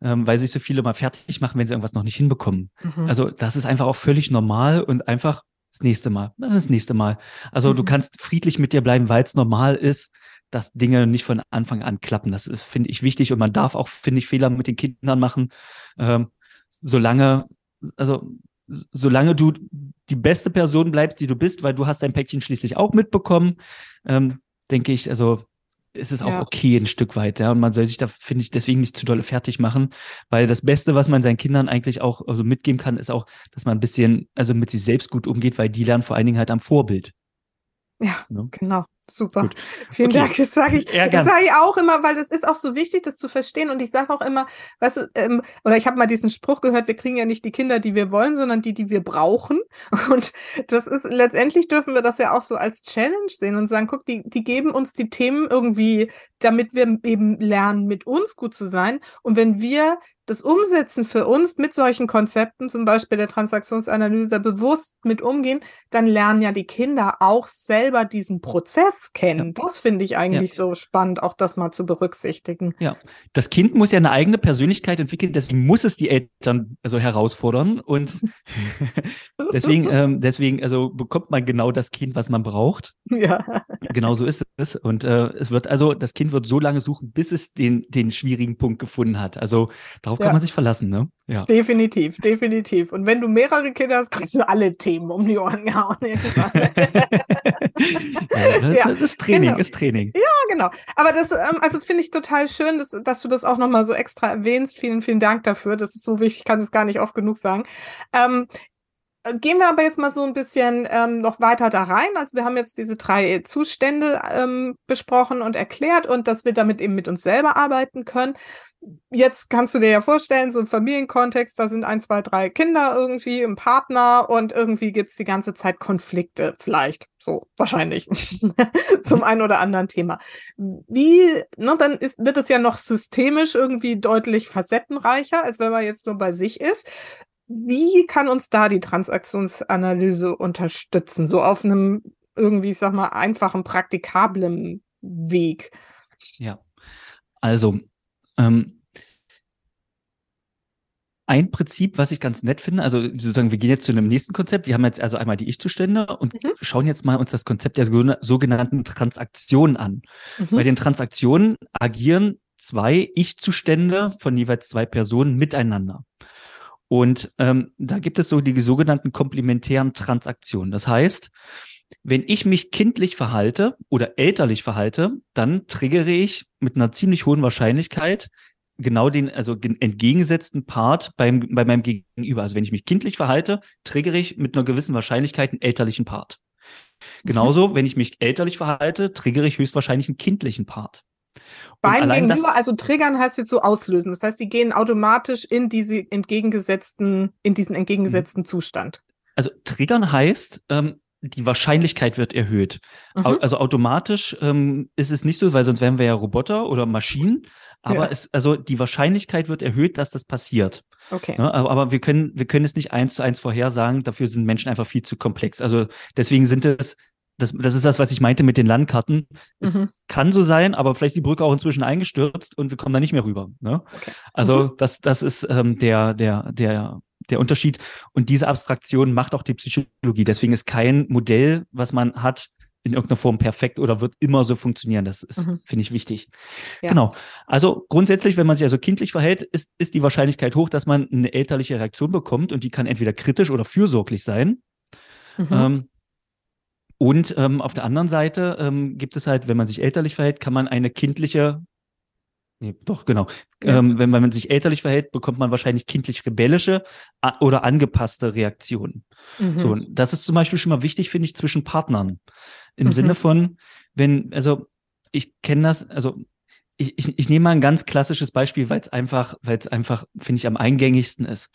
B: ähm, weil sich so viele mal fertig machen, wenn sie irgendwas noch nicht hinbekommen. Mhm. Also das ist einfach auch völlig normal und einfach das nächste Mal, das nächste Mal. Also mhm. du kannst friedlich mit dir bleiben, weil es normal ist, dass Dinge nicht von Anfang an klappen. Das ist, finde ich, wichtig und man darf auch, finde ich, Fehler mit den Kindern machen, ähm, solange, also solange du die beste Person bleibst, die du bist, weil du hast dein Päckchen schließlich auch mitbekommen, ähm, denke ich, also ist es auch ja. okay ein Stück weit, ja. Und man soll sich da, finde ich, deswegen nicht zu dolle fertig machen, weil das Beste, was man seinen Kindern eigentlich auch also mitgeben kann, ist auch, dass man ein bisschen, also mit sich selbst gut umgeht, weil die lernen vor allen Dingen halt am Vorbild.
A: Ja, ja. genau. Super. Gut. Vielen okay. Dank. Das sage ich, das sage ich auch immer, weil das ist auch so wichtig, das zu verstehen. Und ich sage auch immer, weißt du, ähm, oder ich habe mal diesen Spruch gehört, wir kriegen ja nicht die Kinder, die wir wollen, sondern die, die wir brauchen. Und das ist letztendlich dürfen wir das ja auch so als Challenge sehen und sagen, guck, die, die geben uns die Themen irgendwie, damit wir eben lernen, mit uns gut zu sein. Und wenn wir das Umsetzen für uns mit solchen Konzepten, zum Beispiel der Transaktionsanalyse, da bewusst mit umgehen, dann lernen ja die Kinder auch selber diesen Prozess kennen. Ja. Das finde ich eigentlich ja. so spannend, auch das mal zu berücksichtigen.
B: Ja, das Kind muss ja eine eigene Persönlichkeit entwickeln, deswegen muss es die Eltern also herausfordern und deswegen, ähm, deswegen also bekommt man genau das Kind, was man braucht. Ja. Genau so ist es und äh, es wird also das Kind wird so lange suchen, bis es den den schwierigen Punkt gefunden hat. Also darauf Darauf ja. kann man sich verlassen, ne?
A: Ja. Definitiv, definitiv. Und wenn du mehrere Kinder hast, kriegst du alle Themen um die Ohren gehauen.
B: ja, ja, das ist Training, genau. ist Training.
A: Ja, genau. Aber das, ähm, also finde ich total schön, dass, dass du das auch nochmal so extra erwähnst. Vielen, vielen Dank dafür. Das ist so wichtig, ich kann es gar nicht oft genug sagen. Ähm, gehen wir aber jetzt mal so ein bisschen ähm, noch weiter da rein. Also wir haben jetzt diese drei Zustände ähm, besprochen und erklärt und dass wir damit eben mit uns selber arbeiten können. Jetzt kannst du dir ja vorstellen, so ein Familienkontext, da sind ein, zwei, drei Kinder irgendwie, ein Partner und irgendwie gibt's die ganze Zeit Konflikte, vielleicht. So, wahrscheinlich. Zum einen oder anderen Thema. Wie, ne, dann ist, wird es ja noch systemisch irgendwie deutlich facettenreicher, als wenn man jetzt nur bei sich ist. Wie kann uns da die Transaktionsanalyse unterstützen? So auf einem irgendwie, ich sag mal, einfachen, praktikablen Weg?
B: Ja, also ähm, ein Prinzip, was ich ganz nett finde, also sozusagen, wir gehen jetzt zu einem nächsten Konzept. Wir haben jetzt also einmal die Ich-Zustände und mhm. schauen jetzt mal uns das Konzept der sogenannten Transaktionen an. Mhm. Bei den Transaktionen agieren zwei Ich-Zustände von jeweils zwei Personen miteinander. Und ähm, da gibt es so die sogenannten komplementären Transaktionen. Das heißt, wenn ich mich kindlich verhalte oder elterlich verhalte, dann triggere ich mit einer ziemlich hohen Wahrscheinlichkeit genau den, also den entgegengesetzten Part beim, bei meinem Gegenüber. Also wenn ich mich kindlich verhalte, triggere ich mit einer gewissen Wahrscheinlichkeit einen elterlichen Part. Genauso, mhm. wenn ich mich elterlich verhalte, triggere ich höchstwahrscheinlich einen kindlichen Part.
A: Beim Gegenüber, also triggern heißt jetzt so auslösen. Das heißt, die gehen automatisch in diese entgegengesetzten, in diesen entgegengesetzten mhm. Zustand.
B: Also triggern heißt, ähm, die Wahrscheinlichkeit wird erhöht. Mhm. Also automatisch ähm, ist es nicht so, weil sonst wären wir ja Roboter oder Maschinen. Aber ja. es, also die Wahrscheinlichkeit wird erhöht, dass das passiert. Okay. Ja, aber, aber, wir können, wir können es nicht eins zu eins vorhersagen. Dafür sind Menschen einfach viel zu komplex. Also deswegen sind es das, das ist das, was ich meinte mit den Landkarten. Es mhm. kann so sein, aber vielleicht ist die Brücke auch inzwischen eingestürzt und wir kommen da nicht mehr rüber. Ne? Okay. Also mhm. das, das ist ähm, der, der, der, der Unterschied. Und diese Abstraktion macht auch die Psychologie. Deswegen ist kein Modell, was man hat, in irgendeiner Form perfekt oder wird immer so funktionieren. Das ist, mhm. finde ich, wichtig. Ja. Genau. Also grundsätzlich, wenn man sich also kindlich verhält, ist, ist die Wahrscheinlichkeit hoch, dass man eine elterliche Reaktion bekommt und die kann entweder kritisch oder fürsorglich sein. Mhm. Ähm, und ähm, auf der anderen Seite ähm, gibt es halt, wenn man sich elterlich verhält, kann man eine kindliche, nee, doch, genau, ja. ähm, wenn man sich elterlich verhält, bekommt man wahrscheinlich kindlich rebellische oder angepasste Reaktionen. Mhm. So, und das ist zum Beispiel schon mal wichtig, finde ich, zwischen Partnern. Im mhm. Sinne von, wenn, also ich kenne das, also ich, ich, ich nehme mal ein ganz klassisches Beispiel, weil es einfach, weil es einfach, finde ich, am eingängigsten ist.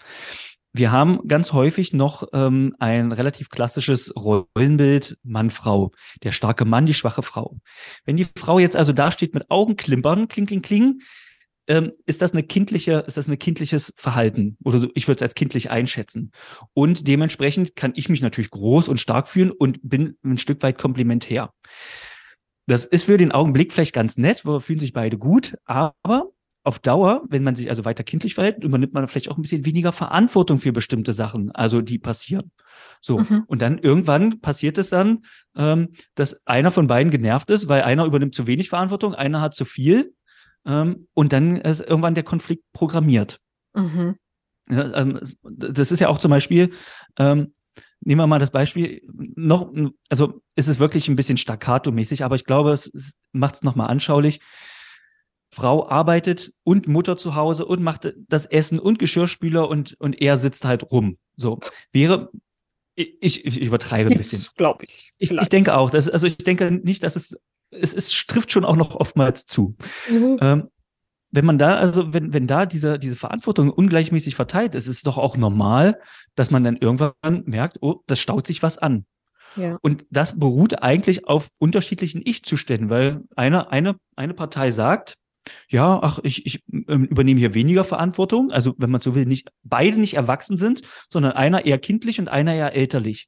B: Wir haben ganz häufig noch ähm, ein relativ klassisches Rollenbild Mann-Frau. Der starke Mann, die schwache Frau. Wenn die Frau jetzt also da steht mit Augenklimpern, kling, kling, kling, ähm, ist das eine kindliche, ist das ein kindliches Verhalten oder so, ich würde es als kindlich einschätzen. Und dementsprechend kann ich mich natürlich groß und stark fühlen und bin ein Stück weit komplementär. Das ist für den Augenblick vielleicht ganz nett, wo fühlen sich beide gut, aber auf Dauer, wenn man sich also weiter kindlich verhält, übernimmt man vielleicht auch ein bisschen weniger Verantwortung für bestimmte Sachen, also die passieren. So. Mhm. Und dann irgendwann passiert es dann, ähm, dass einer von beiden genervt ist, weil einer übernimmt zu wenig Verantwortung, einer hat zu viel. Ähm, und dann ist irgendwann der Konflikt programmiert. Mhm. Ja, ähm, das ist ja auch zum Beispiel, ähm, nehmen wir mal das Beispiel, noch, also ist es wirklich ein bisschen staccato-mäßig, aber ich glaube, es, es macht es nochmal anschaulich. Frau arbeitet und Mutter zu Hause und macht das Essen und Geschirrspüler und, und er sitzt halt rum. So wäre, ich, ich übertreibe ein bisschen.
A: Glaube ich.
B: ich. Ich denke auch. Dass, also ich denke nicht, dass es, es, es trifft schon auch noch oftmals zu. Mhm. Ähm, wenn man da, also wenn, wenn da diese, diese Verantwortung ungleichmäßig verteilt ist, ist es doch auch normal, dass man dann irgendwann merkt, oh, das staut sich was an. Ja. Und das beruht eigentlich auf unterschiedlichen Ich-Zuständen, weil eine, eine, eine Partei sagt, ja, ach, ich, ich ähm, übernehme hier weniger Verantwortung. Also, wenn man so will, nicht beide nicht erwachsen sind, sondern einer eher kindlich und einer eher elterlich.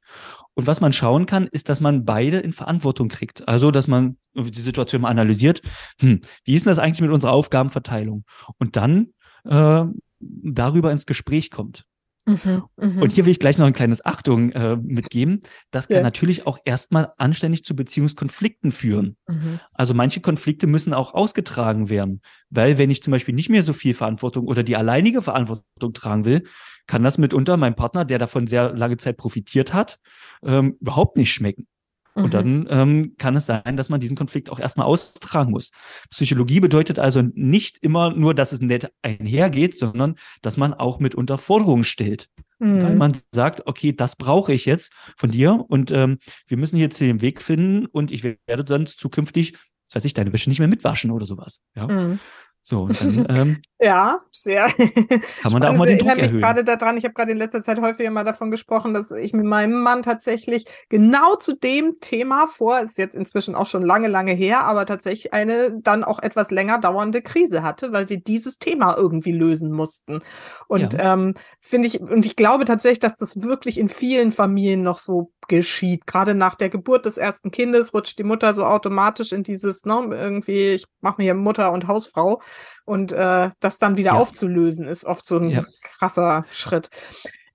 B: Und was man schauen kann, ist, dass man beide in Verantwortung kriegt. Also, dass man die Situation mal analysiert. Hm, wie ist denn das eigentlich mit unserer Aufgabenverteilung? Und dann äh, darüber ins Gespräch kommt. Mhm, mh. Und hier will ich gleich noch ein kleines Achtung äh, mitgeben. Das kann ja. natürlich auch erstmal anständig zu Beziehungskonflikten führen. Mhm. Also manche Konflikte müssen auch ausgetragen werden, weil wenn ich zum Beispiel nicht mehr so viel Verantwortung oder die alleinige Verantwortung tragen will, kann das mitunter meinem Partner, der davon sehr lange Zeit profitiert hat, ähm, überhaupt nicht schmecken. Und mhm. dann ähm, kann es sein, dass man diesen Konflikt auch erstmal austragen muss. Psychologie bedeutet also nicht immer nur, dass es nett einhergeht, sondern dass man auch mit Unterforderungen stellt. Mhm. Weil man sagt, okay, das brauche ich jetzt von dir und ähm, wir müssen jetzt den Weg finden und ich werde dann zukünftig, das weiß ich, deine Wäsche nicht mehr mitwaschen oder sowas. Ja. Mhm. So, und dann, ähm,
A: ja, sehr.
B: Kann man da auch mal den Druck erhöhen. Ich
A: mich gerade daran, ich habe gerade in letzter Zeit häufiger mal davon gesprochen, dass ich mit meinem Mann tatsächlich genau zu dem Thema vor, ist jetzt inzwischen auch schon lange, lange her, aber tatsächlich eine dann auch etwas länger dauernde Krise hatte, weil wir dieses Thema irgendwie lösen mussten. Und ja. ähm, finde ich, und ich glaube tatsächlich, dass das wirklich in vielen Familien noch so geschieht. Gerade nach der Geburt des ersten Kindes rutscht die Mutter so automatisch in dieses, ne, irgendwie, ich mache mir hier Mutter und Hausfrau. Und äh, das dann wieder ja. aufzulösen, ist oft so ein ja. krasser Schritt.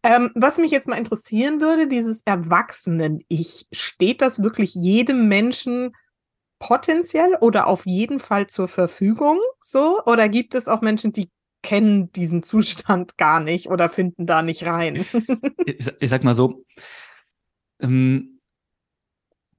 A: Ähm, was mich jetzt mal interessieren würde, dieses Erwachsenen-Ich, steht das wirklich jedem Menschen potenziell oder auf jeden Fall zur Verfügung so? Oder gibt es auch Menschen, die kennen diesen Zustand gar nicht oder finden da nicht rein?
B: ich, ich, sag mal so, ähm,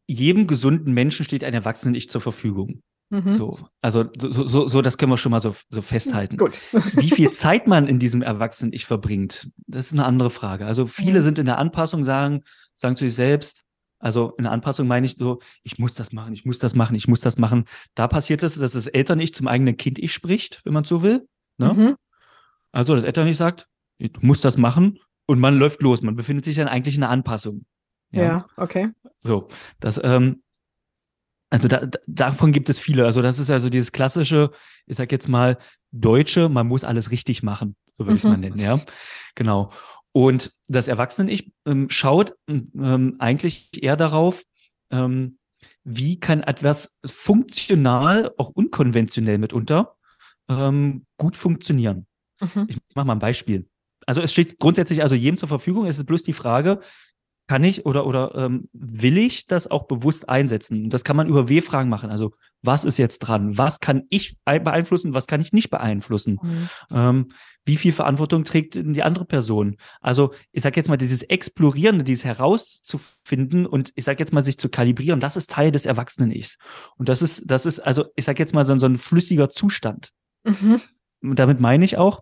B: jedem gesunden Menschen steht ein Erwachsenen-Ich zur Verfügung. Mhm. So, also so, so, so, das können wir schon mal so, so festhalten. Gut. Wie viel Zeit man in diesem Erwachsenen-Ich verbringt, das ist eine andere Frage. Also viele mhm. sind in der Anpassung, sagen, sagen zu sich selbst, also in der Anpassung meine ich so, ich muss das machen, ich muss das machen, ich muss das machen. Da passiert es, dass das Eltern-Ich zum eigenen Kind-Ich spricht, wenn man so will. Ne? Mhm. Also das Eltern-Ich sagt, du musst das machen und man läuft los. Man befindet sich dann eigentlich in der Anpassung.
A: Ja, ja okay.
B: So, das, ähm, also da, davon gibt es viele. Also das ist also dieses klassische, ich sag jetzt mal, Deutsche, man muss alles richtig machen, so würde mhm. ich es mal nennen, ja. Genau. Und das Erwachsenen-Ich ähm, schaut ähm, eigentlich eher darauf, ähm, wie kann etwas funktional, auch unkonventionell mitunter, ähm, gut funktionieren. Mhm. Ich mache mal ein Beispiel. Also es steht grundsätzlich also jedem zur Verfügung. Es ist bloß die Frage, kann ich oder, oder ähm, will ich das auch bewusst einsetzen? Und das kann man über W-Fragen machen. Also, was ist jetzt dran? Was kann ich beeinflussen? Was kann ich nicht beeinflussen? Mhm. Ähm, wie viel Verantwortung trägt die andere Person? Also, ich sage jetzt mal, dieses Explorieren, dieses herauszufinden und ich sage jetzt mal, sich zu kalibrieren, das ist Teil des Erwachsenen-Ichs. Und das ist, das ist, also, ich sage jetzt mal, so, so ein flüssiger Zustand. Mhm. Und damit meine ich auch,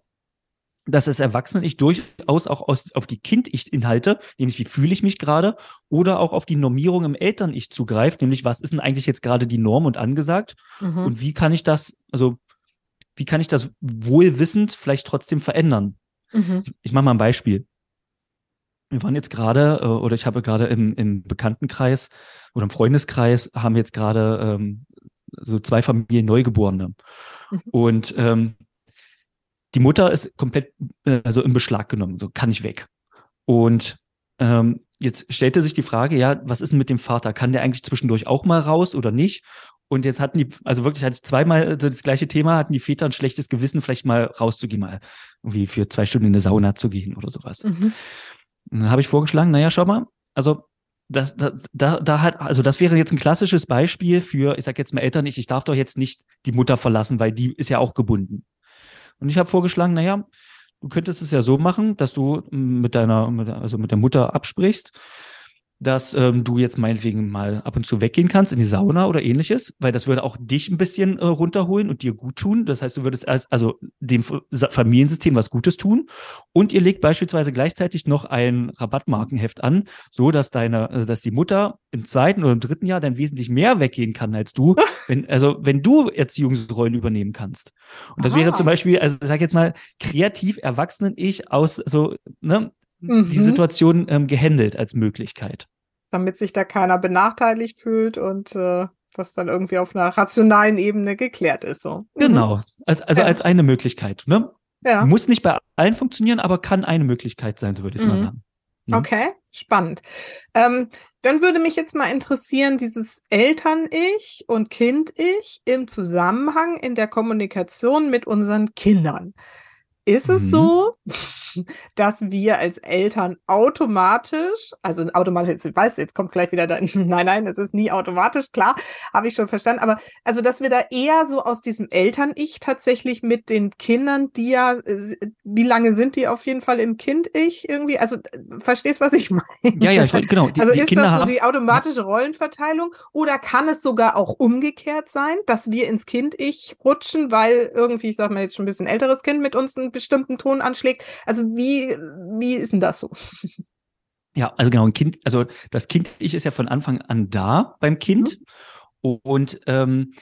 B: dass das Erwachsenen-Ich durchaus auch aus, auf die Kind-Ich-Inhalte, nämlich wie fühle ich mich gerade, oder auch auf die Normierung im Eltern-Ich zugreift, nämlich was ist denn eigentlich jetzt gerade die Norm und angesagt mhm. und wie kann ich das, also wie kann ich das wohlwissend vielleicht trotzdem verändern? Mhm. Ich, ich mache mal ein Beispiel. Wir waren jetzt gerade, äh, oder ich habe gerade im, im Bekanntenkreis oder im Freundeskreis, haben wir jetzt gerade ähm, so zwei Familien Neugeborene. Mhm. Und ähm, die Mutter ist komplett äh, also im Beschlag genommen, so kann ich weg. Und ähm, jetzt stellte sich die Frage, ja, was ist denn mit dem Vater? Kann der eigentlich zwischendurch auch mal raus oder nicht? Und jetzt hatten die, also wirklich hatte ich zweimal also das gleiche Thema, hatten die Väter ein schlechtes Gewissen, vielleicht mal rauszugehen, mal irgendwie für zwei Stunden in eine Sauna zu gehen oder sowas. Mhm. dann habe ich vorgeschlagen, naja, schau mal, also das, da, da, da hat, also das wäre jetzt ein klassisches Beispiel für, ich sag jetzt mal Eltern nicht, ich darf doch jetzt nicht die Mutter verlassen, weil die ist ja auch gebunden. Und ich habe vorgeschlagen, naja, du könntest es ja so machen, dass du mit deiner, also mit der Mutter absprichst, dass ähm, du jetzt meinetwegen mal ab und zu weggehen kannst in die Sauna oder ähnliches, weil das würde auch dich ein bisschen äh, runterholen und dir gut tun. Das heißt, du würdest als, also dem Familiensystem was Gutes tun und ihr legt beispielsweise gleichzeitig noch ein Rabattmarkenheft an, so dass deine, also dass die Mutter im zweiten oder im dritten Jahr dann wesentlich mehr weggehen kann als du, wenn, also wenn du Erziehungsrollen übernehmen kannst. Und das Aha. wäre zum Beispiel, also sag jetzt mal, kreativ erwachsenen Ich aus, so, ne, mhm. die Situation ähm, gehandelt als Möglichkeit.
A: Damit sich da keiner benachteiligt fühlt und äh, das dann irgendwie auf einer rationalen Ebene geklärt ist. So.
B: Mhm. Genau, also, also ja. als eine Möglichkeit. Ne? Ja. Muss nicht bei allen funktionieren, aber kann eine Möglichkeit sein, so würde ich es mhm. mal sagen.
A: Okay, spannend. Ähm, dann würde mich jetzt mal interessieren, dieses Eltern-Ich und Kind-Ich im Zusammenhang in der Kommunikation mit unseren Kindern. Ist es mhm. so, dass wir als Eltern automatisch, also automatisch, jetzt weiß, jetzt kommt gleich wieder da, nein, nein, es ist nie automatisch, klar, habe ich schon verstanden, aber also, dass wir da eher so aus diesem Eltern-Ich tatsächlich mit den Kindern, die ja, wie lange sind die auf jeden Fall im Kind-Ich irgendwie? Also, verstehst, was ich meine?
B: Ja, ja, ich, genau.
A: Die, also, ist Kinder das so die automatische Rollenverteilung oder kann es sogar auch umgekehrt sein, dass wir ins Kind-Ich rutschen, weil irgendwie, ich sag mal jetzt schon ein bisschen älteres Kind mit uns einen bestimmten Ton anschlägt? Also, wie, wie ist denn das so?
B: Ja, also genau, ein Kind, also das Kind-Ich ist ja von Anfang an da beim Kind. Mhm. Und ähm,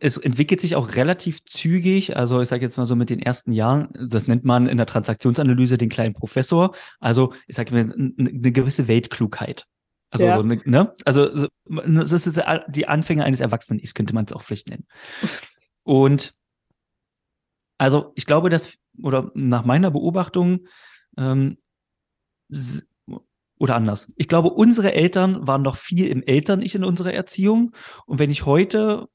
B: es entwickelt sich auch relativ zügig, also ich sage jetzt mal so mit den ersten Jahren, das nennt man in der Transaktionsanalyse den kleinen Professor, also ich sage mal eine gewisse Weltklugheit. Also, ja. so eine, ne? also das ist die Anfänge eines Erwachsenen-Ichs, könnte man es auch vielleicht nennen. Und also ich glaube, dass, oder nach meiner Beobachtung, ähm, oder anders. Ich glaube, unsere Eltern waren noch viel im Eltern-Ich in unserer Erziehung. Und wenn ich heute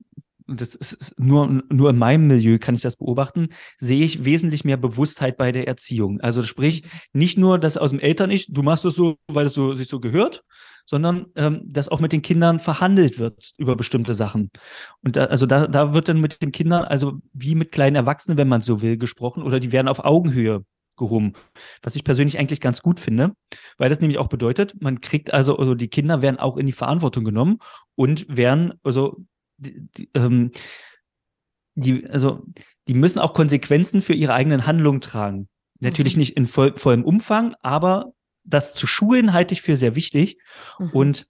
B: das ist nur, nur in meinem Milieu kann ich das beobachten, sehe ich wesentlich mehr Bewusstheit bei der Erziehung. Also sprich, nicht nur das aus dem Eltern-Ich, du machst das so, weil es so, sich so gehört, sondern ähm, dass auch mit den Kindern verhandelt wird über bestimmte Sachen. Und da, also da, da wird dann mit den Kindern, also wie mit kleinen Erwachsenen, wenn man so will, gesprochen, oder die werden auf Augenhöhe gehoben. Was ich persönlich eigentlich ganz gut finde, weil das nämlich auch bedeutet, man kriegt also, also die Kinder werden auch in die Verantwortung genommen und werden, also die, die, ähm, die, also, die müssen auch Konsequenzen für ihre eigenen Handlungen tragen. Natürlich mhm. nicht in voll, vollem Umfang, aber das zu schulen halte ich für sehr wichtig. Mhm. Und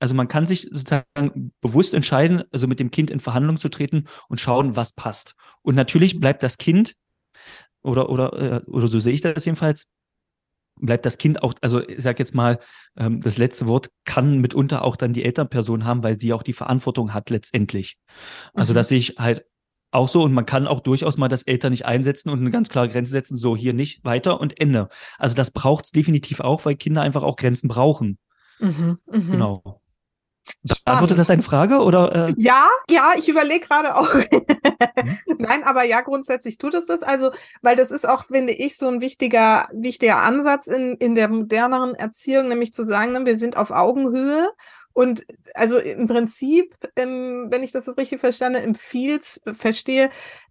B: also man kann sich sozusagen bewusst entscheiden, also mit dem Kind in Verhandlung zu treten und schauen, was passt. Und natürlich bleibt das Kind oder oder äh, oder so sehe ich das jedenfalls bleibt das Kind auch, also ich sag jetzt mal, ähm, das letzte Wort kann mitunter auch dann die Elternperson haben, weil sie auch die Verantwortung hat letztendlich. Also mhm. dass ich halt auch so und man kann auch durchaus mal das Eltern nicht einsetzen und eine ganz klare Grenze setzen, so hier nicht weiter und Ende. Also das braucht es definitiv auch, weil Kinder einfach auch Grenzen brauchen. Mhm, mh. Genau. Beantwortet das eine Frage oder?
A: Äh? Ja, ja, ich überlege gerade auch. mhm. Nein, aber ja, grundsätzlich tut es das. Also, weil das ist auch, finde ich, so ein wichtiger, wichtiger Ansatz in, in der moderneren Erziehung, nämlich zu sagen, ne, wir sind auf Augenhöhe und also im Prinzip, ähm, wenn ich das richtig verstanden empfiehlt, verstehe,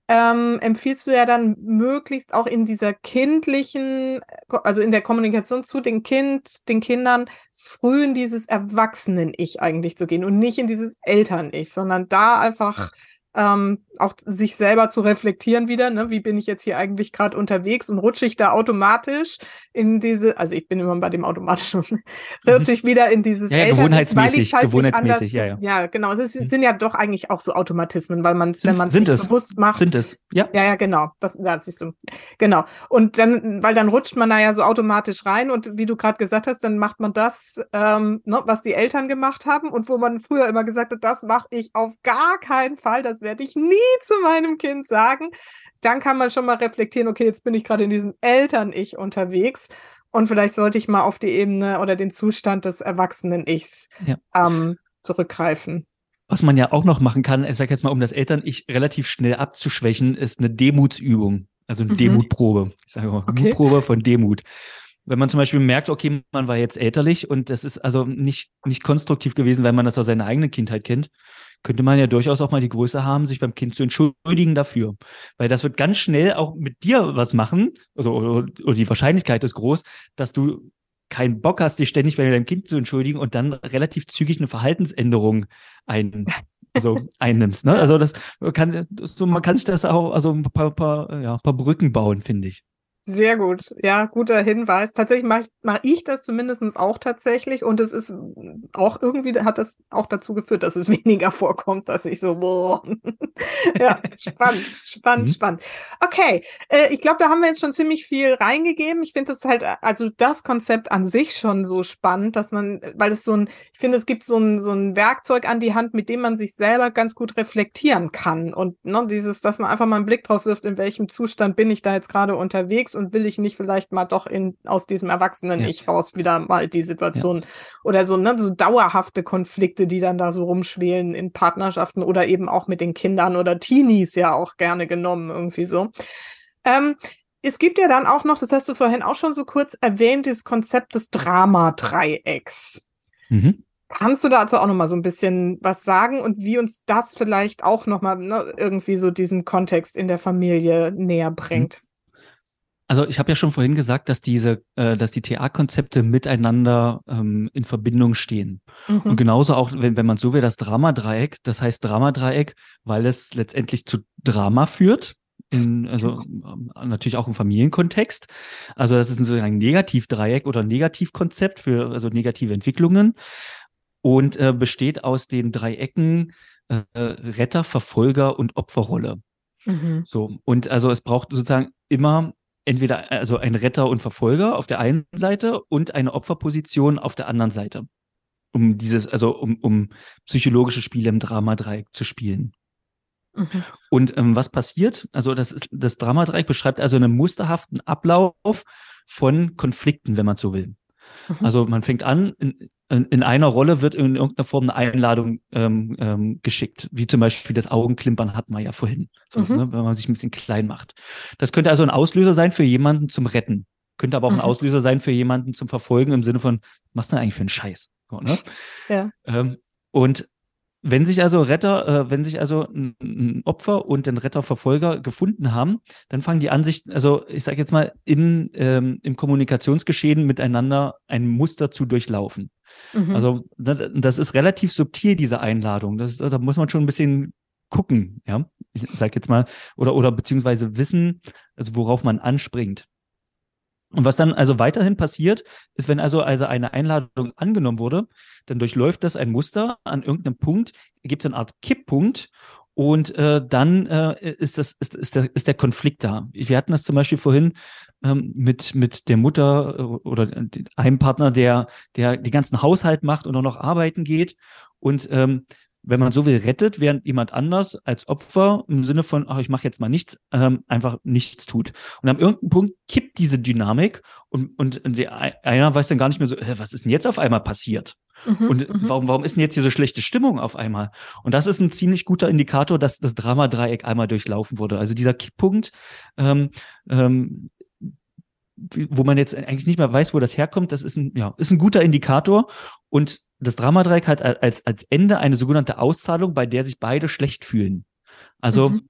A: ähm, empfiehlst du ja dann möglichst auch in dieser kindlichen, also in der Kommunikation zu den Kind, den Kindern früh in dieses Erwachsenen-Ich eigentlich zu gehen und nicht in dieses Eltern-Ich, sondern da einfach ähm, auch sich selber zu reflektieren wieder, ne? wie bin ich jetzt hier eigentlich gerade unterwegs und rutsche ich da automatisch in diese, also ich bin immer bei dem automatischen, rutsche ich wieder in dieses
B: ja, ja, gewohnheitsmäßig, halt gewohnheitsmäßig, ja, ja.
A: Ja, genau, es ist, sind ja doch eigentlich auch so Automatismen, weil man, wenn man es bewusst macht.
B: Sind es, ja.
A: Ja, ja, genau, das, ja, siehst du, genau. Und dann, weil dann rutscht man da ja so automatisch rein und wie du gerade gesagt hast, dann macht man das, ähm, ne, was die Eltern gemacht haben und wo man früher immer gesagt hat, das mache ich auf gar keinen Fall, das werde ich nie zu meinem Kind sagen. Dann kann man schon mal reflektieren, okay, jetzt bin ich gerade in diesem Eltern-Ich unterwegs und vielleicht sollte ich mal auf die Ebene oder den Zustand des Erwachsenen-Ichs ja. ähm, zurückgreifen.
B: Was man ja auch noch machen kann, ich sage jetzt mal, um das Eltern-Ich relativ schnell abzuschwächen, ist eine Demutsübung, also eine mhm. Demutprobe. Ich sage mal, okay. Mutprobe von Demut wenn man zum Beispiel merkt, okay, man war jetzt elterlich und das ist also nicht, nicht konstruktiv gewesen, weil man das aus seiner eigenen Kindheit kennt, könnte man ja durchaus auch mal die Größe haben, sich beim Kind zu entschuldigen dafür. Weil das wird ganz schnell auch mit dir was machen, also, oder, oder die Wahrscheinlichkeit ist groß, dass du keinen Bock hast, dich ständig bei deinem Kind zu entschuldigen und dann relativ zügig eine Verhaltensänderung ein, also einnimmst. Ne? Also das kann, so, man kann sich das auch, also ein paar, paar, ja, ein paar Brücken bauen, finde ich.
A: Sehr gut. Ja, guter Hinweis. Tatsächlich mache ich, mach ich das zumindest auch tatsächlich und es ist auch irgendwie hat das auch dazu geführt, dass es weniger vorkommt, dass ich so, boah. ja, spannend, spannend, mhm. spannend. Okay, äh, ich glaube, da haben wir jetzt schon ziemlich viel reingegeben. Ich finde das halt, also das Konzept an sich schon so spannend, dass man, weil es so ein, ich finde, es gibt so ein, so ein Werkzeug an die Hand, mit dem man sich selber ganz gut reflektieren kann und ne, dieses, dass man einfach mal einen Blick drauf wirft, in welchem Zustand bin ich da jetzt gerade unterwegs und will ich nicht vielleicht mal doch in, aus diesem Erwachsenen-Ich ja. raus wieder mal die Situation ja. oder so, ne, so dauerhafte Konflikte, die dann da so rumschwelen in Partnerschaften oder eben auch mit den Kindern oder Teenies ja auch gerne genommen, irgendwie so. Ähm, es gibt ja dann auch noch, das hast du vorhin auch schon so kurz erwähnt, dieses Konzept des Drama-Dreiecks. Mhm. Kannst du dazu auch noch mal so ein bisschen was sagen und wie uns das vielleicht auch noch mal ne, irgendwie so diesen Kontext in der Familie näher bringt?
B: Also ich habe ja schon vorhin gesagt, dass diese, äh, dass die TA-Konzepte miteinander ähm, in Verbindung stehen. Mhm. Und genauso auch, wenn, wenn man so will, das Dramadreieck, das heißt Dramadreieck, weil es letztendlich zu Drama führt. in, also natürlich auch im Familienkontext. Also das ist ein sozusagen Negativdreieck oder Negativkonzept für also negative Entwicklungen und äh, besteht aus den Dreiecken äh, Retter, Verfolger und Opferrolle. Mhm. So und also es braucht sozusagen immer entweder also ein Retter und Verfolger auf der einen Seite und eine Opferposition auf der anderen Seite, um dieses also um, um psychologische Spiele im Drama-Dreieck zu spielen. Mhm. Und ähm, was passiert? Also das ist das Dramadreieck beschreibt also einen musterhaften Ablauf von Konflikten, wenn man so will. Mhm. Also man fängt an, in, in, einer Rolle wird in irgendeiner Form eine Einladung ähm, ähm, geschickt, wie zum Beispiel das Augenklimpern hatten wir ja vorhin, so, mhm. ne, wenn man sich ein bisschen klein macht. Das könnte also ein Auslöser sein für jemanden zum Retten, könnte aber auch ein mhm. Auslöser sein für jemanden zum Verfolgen im Sinne von, was denn eigentlich für ein Scheiß? So, ne? ja. Ähm, und wenn sich also Retter, äh, wenn sich also ein, ein Opfer und ein Retterverfolger gefunden haben, dann fangen die Ansichten, also ich sage jetzt mal, im, ähm, im Kommunikationsgeschehen miteinander ein Muster zu durchlaufen. Mhm. Also das ist relativ subtil, diese Einladung. Das, da muss man schon ein bisschen gucken, ja. Ich sage jetzt mal, oder, oder beziehungsweise wissen, also worauf man anspringt. Und was dann also weiterhin passiert, ist, wenn also, also eine Einladung angenommen wurde, dann durchläuft das ein Muster. An irgendeinem Punkt gibt es eine Art Kipppunkt und äh, dann äh, ist, das, ist, ist, der, ist der Konflikt da. Wir hatten das zum Beispiel vorhin ähm, mit, mit der Mutter äh, oder einem Partner, der, der die ganzen Haushalt macht und auch noch arbeiten geht. Und ähm, wenn man so will, rettet, während jemand anders als Opfer im Sinne von, ach, ich mache jetzt mal nichts, ähm, einfach nichts tut. Und am irgendeinem Punkt kippt diese Dynamik und, und der, einer weiß dann gar nicht mehr so, äh, was ist denn jetzt auf einmal passiert? Mhm, und mhm. warum, warum ist denn jetzt hier so schlechte Stimmung auf einmal? Und das ist ein ziemlich guter Indikator, dass das Drama-Dreieck einmal durchlaufen wurde. Also dieser Kipppunkt, ähm, ähm, wo man jetzt eigentlich nicht mehr weiß, wo das herkommt, das ist ein, ja, ist ein guter Indikator. Und das Dramadreieck hat als, als Ende eine sogenannte Auszahlung, bei der sich beide schlecht fühlen. Also, mhm.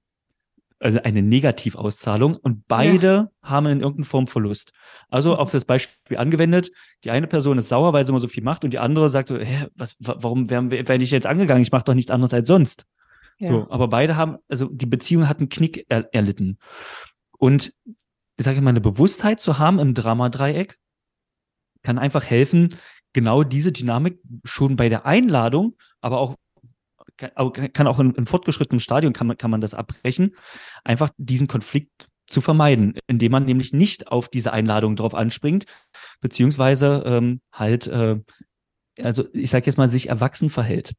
B: also eine Negativauszahlung und beide ja. haben in irgendeiner Form Verlust. Also mhm. auf das Beispiel angewendet, die eine Person ist sauer, weil sie immer so viel macht und die andere sagt so, hä, was, warum werden wir, werde ich jetzt angegangen? Ich mache doch nichts anderes als sonst. Ja. So, aber beide haben, also die Beziehung hat einen Knick er, erlitten. Und ich sage mal, eine Bewusstheit zu haben im Dramadreieck kann einfach helfen, genau diese Dynamik schon bei der Einladung, aber auch kann auch in, in fortgeschrittenem Stadium kann man, kann man das abbrechen, einfach diesen Konflikt zu vermeiden, indem man nämlich nicht auf diese Einladung drauf anspringt, beziehungsweise ähm, halt, äh, also ich sage jetzt mal, sich erwachsen verhält.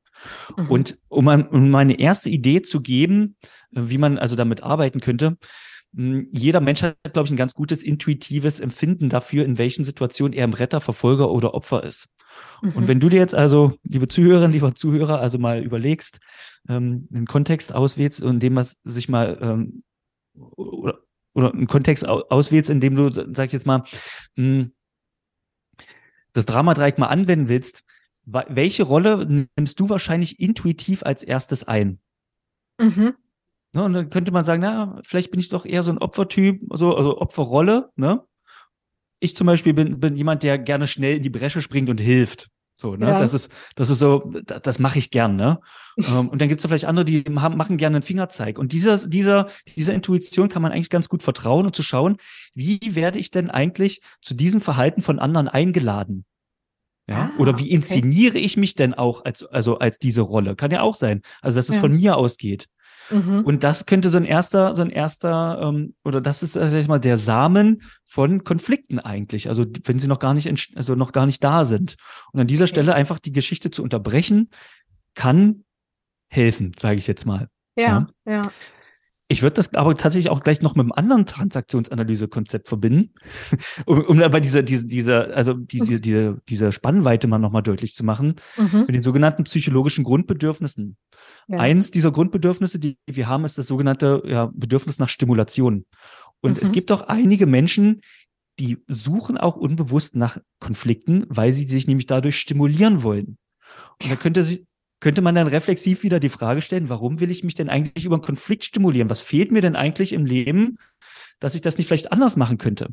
B: Mhm. Und um, um meine erste Idee zu geben, wie man also damit arbeiten könnte, jeder Mensch hat, glaube ich, ein ganz gutes intuitives Empfinden dafür, in welchen Situationen er im Retter, Verfolger oder Opfer ist. Mhm. Und wenn du dir jetzt also, liebe Zuhörerinnen, lieber Zuhörer, also mal überlegst, ähm, einen Kontext auswählst, in dem man sich mal ähm, oder, oder einen Kontext auswählst, in dem du, sag ich jetzt mal, mh, hm, das Dramadreieck mal anwenden willst, welche Rolle nimmst du wahrscheinlich intuitiv als erstes ein? Mhm. Ne, und dann könnte man sagen, na, vielleicht bin ich doch eher so ein Opfertyp, so, also Opferrolle, ne? Ich zum Beispiel bin, bin jemand, der gerne schnell in die Bresche springt und hilft. So, ne? Ja. Das ist, das ist so, das, das mache ich gern, ne? ähm, und dann gibt es vielleicht andere, die haben, machen gerne einen Fingerzeig. Und dieser, dieser, dieser Intuition kann man eigentlich ganz gut vertrauen und zu schauen, wie werde ich denn eigentlich zu diesem Verhalten von anderen eingeladen? Ja, ah, oder wie inszeniere okay. ich mich denn auch als, also als diese Rolle? Kann ja auch sein. Also, dass es ja. von mir ausgeht. Mhm. Und das könnte so ein erster, so ein erster, ähm, oder das ist, sag ich mal, der Samen von Konflikten eigentlich. Also wenn sie noch gar nicht, also noch gar nicht da sind. Und an dieser okay. Stelle einfach die Geschichte zu unterbrechen, kann helfen, sage ich jetzt mal.
A: Ja, ja. ja.
B: Ich würde das aber tatsächlich auch gleich noch mit einem anderen Transaktionsanalyse-Konzept verbinden, um, um aber diese, diese, diese, also diese, mhm. diese, diese Spannweite mal nochmal deutlich zu machen, mhm. mit den sogenannten psychologischen Grundbedürfnissen. Ja. Eins dieser Grundbedürfnisse, die wir haben, ist das sogenannte ja, Bedürfnis nach Stimulation. Und mhm. es gibt auch einige Menschen, die suchen auch unbewusst nach Konflikten, weil sie sich nämlich dadurch stimulieren wollen. Und da könnte sich, könnte man dann reflexiv wieder die Frage stellen, warum will ich mich denn eigentlich über einen Konflikt stimulieren? Was fehlt mir denn eigentlich im Leben, dass ich das nicht vielleicht anders machen könnte?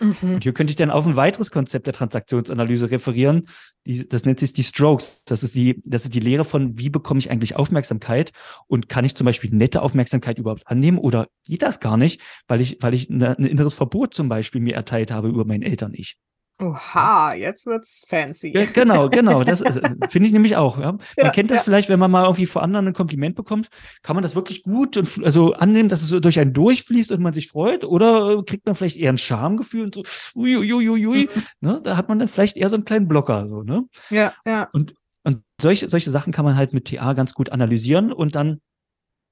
B: Mhm. Und hier könnte ich dann auf ein weiteres Konzept der Transaktionsanalyse referieren. Die, das nennt sich die Strokes. Das ist die, das ist die Lehre von, wie bekomme ich eigentlich Aufmerksamkeit und kann ich zum Beispiel nette Aufmerksamkeit überhaupt annehmen oder geht das gar nicht, weil ich, weil ich eine, ein inneres Verbot zum Beispiel mir erteilt habe über meinen Eltern ich.
A: Oha, jetzt wird's fancy.
B: Ja, genau, genau. Das äh, finde ich nämlich auch. Ja. Man ja, kennt das vielleicht, wenn man mal irgendwie vor anderen ein Kompliment bekommt, kann man das wirklich gut und also annehmen, dass es so durch einen durchfließt und man sich freut, oder kriegt man vielleicht eher ein Schamgefühl und so, uiuiuiui, mhm. ne? Da hat man dann vielleicht eher so einen kleinen Blocker, so, ne?
A: Ja, ja.
B: Und, und solche, solche Sachen kann man halt mit TA ganz gut analysieren und dann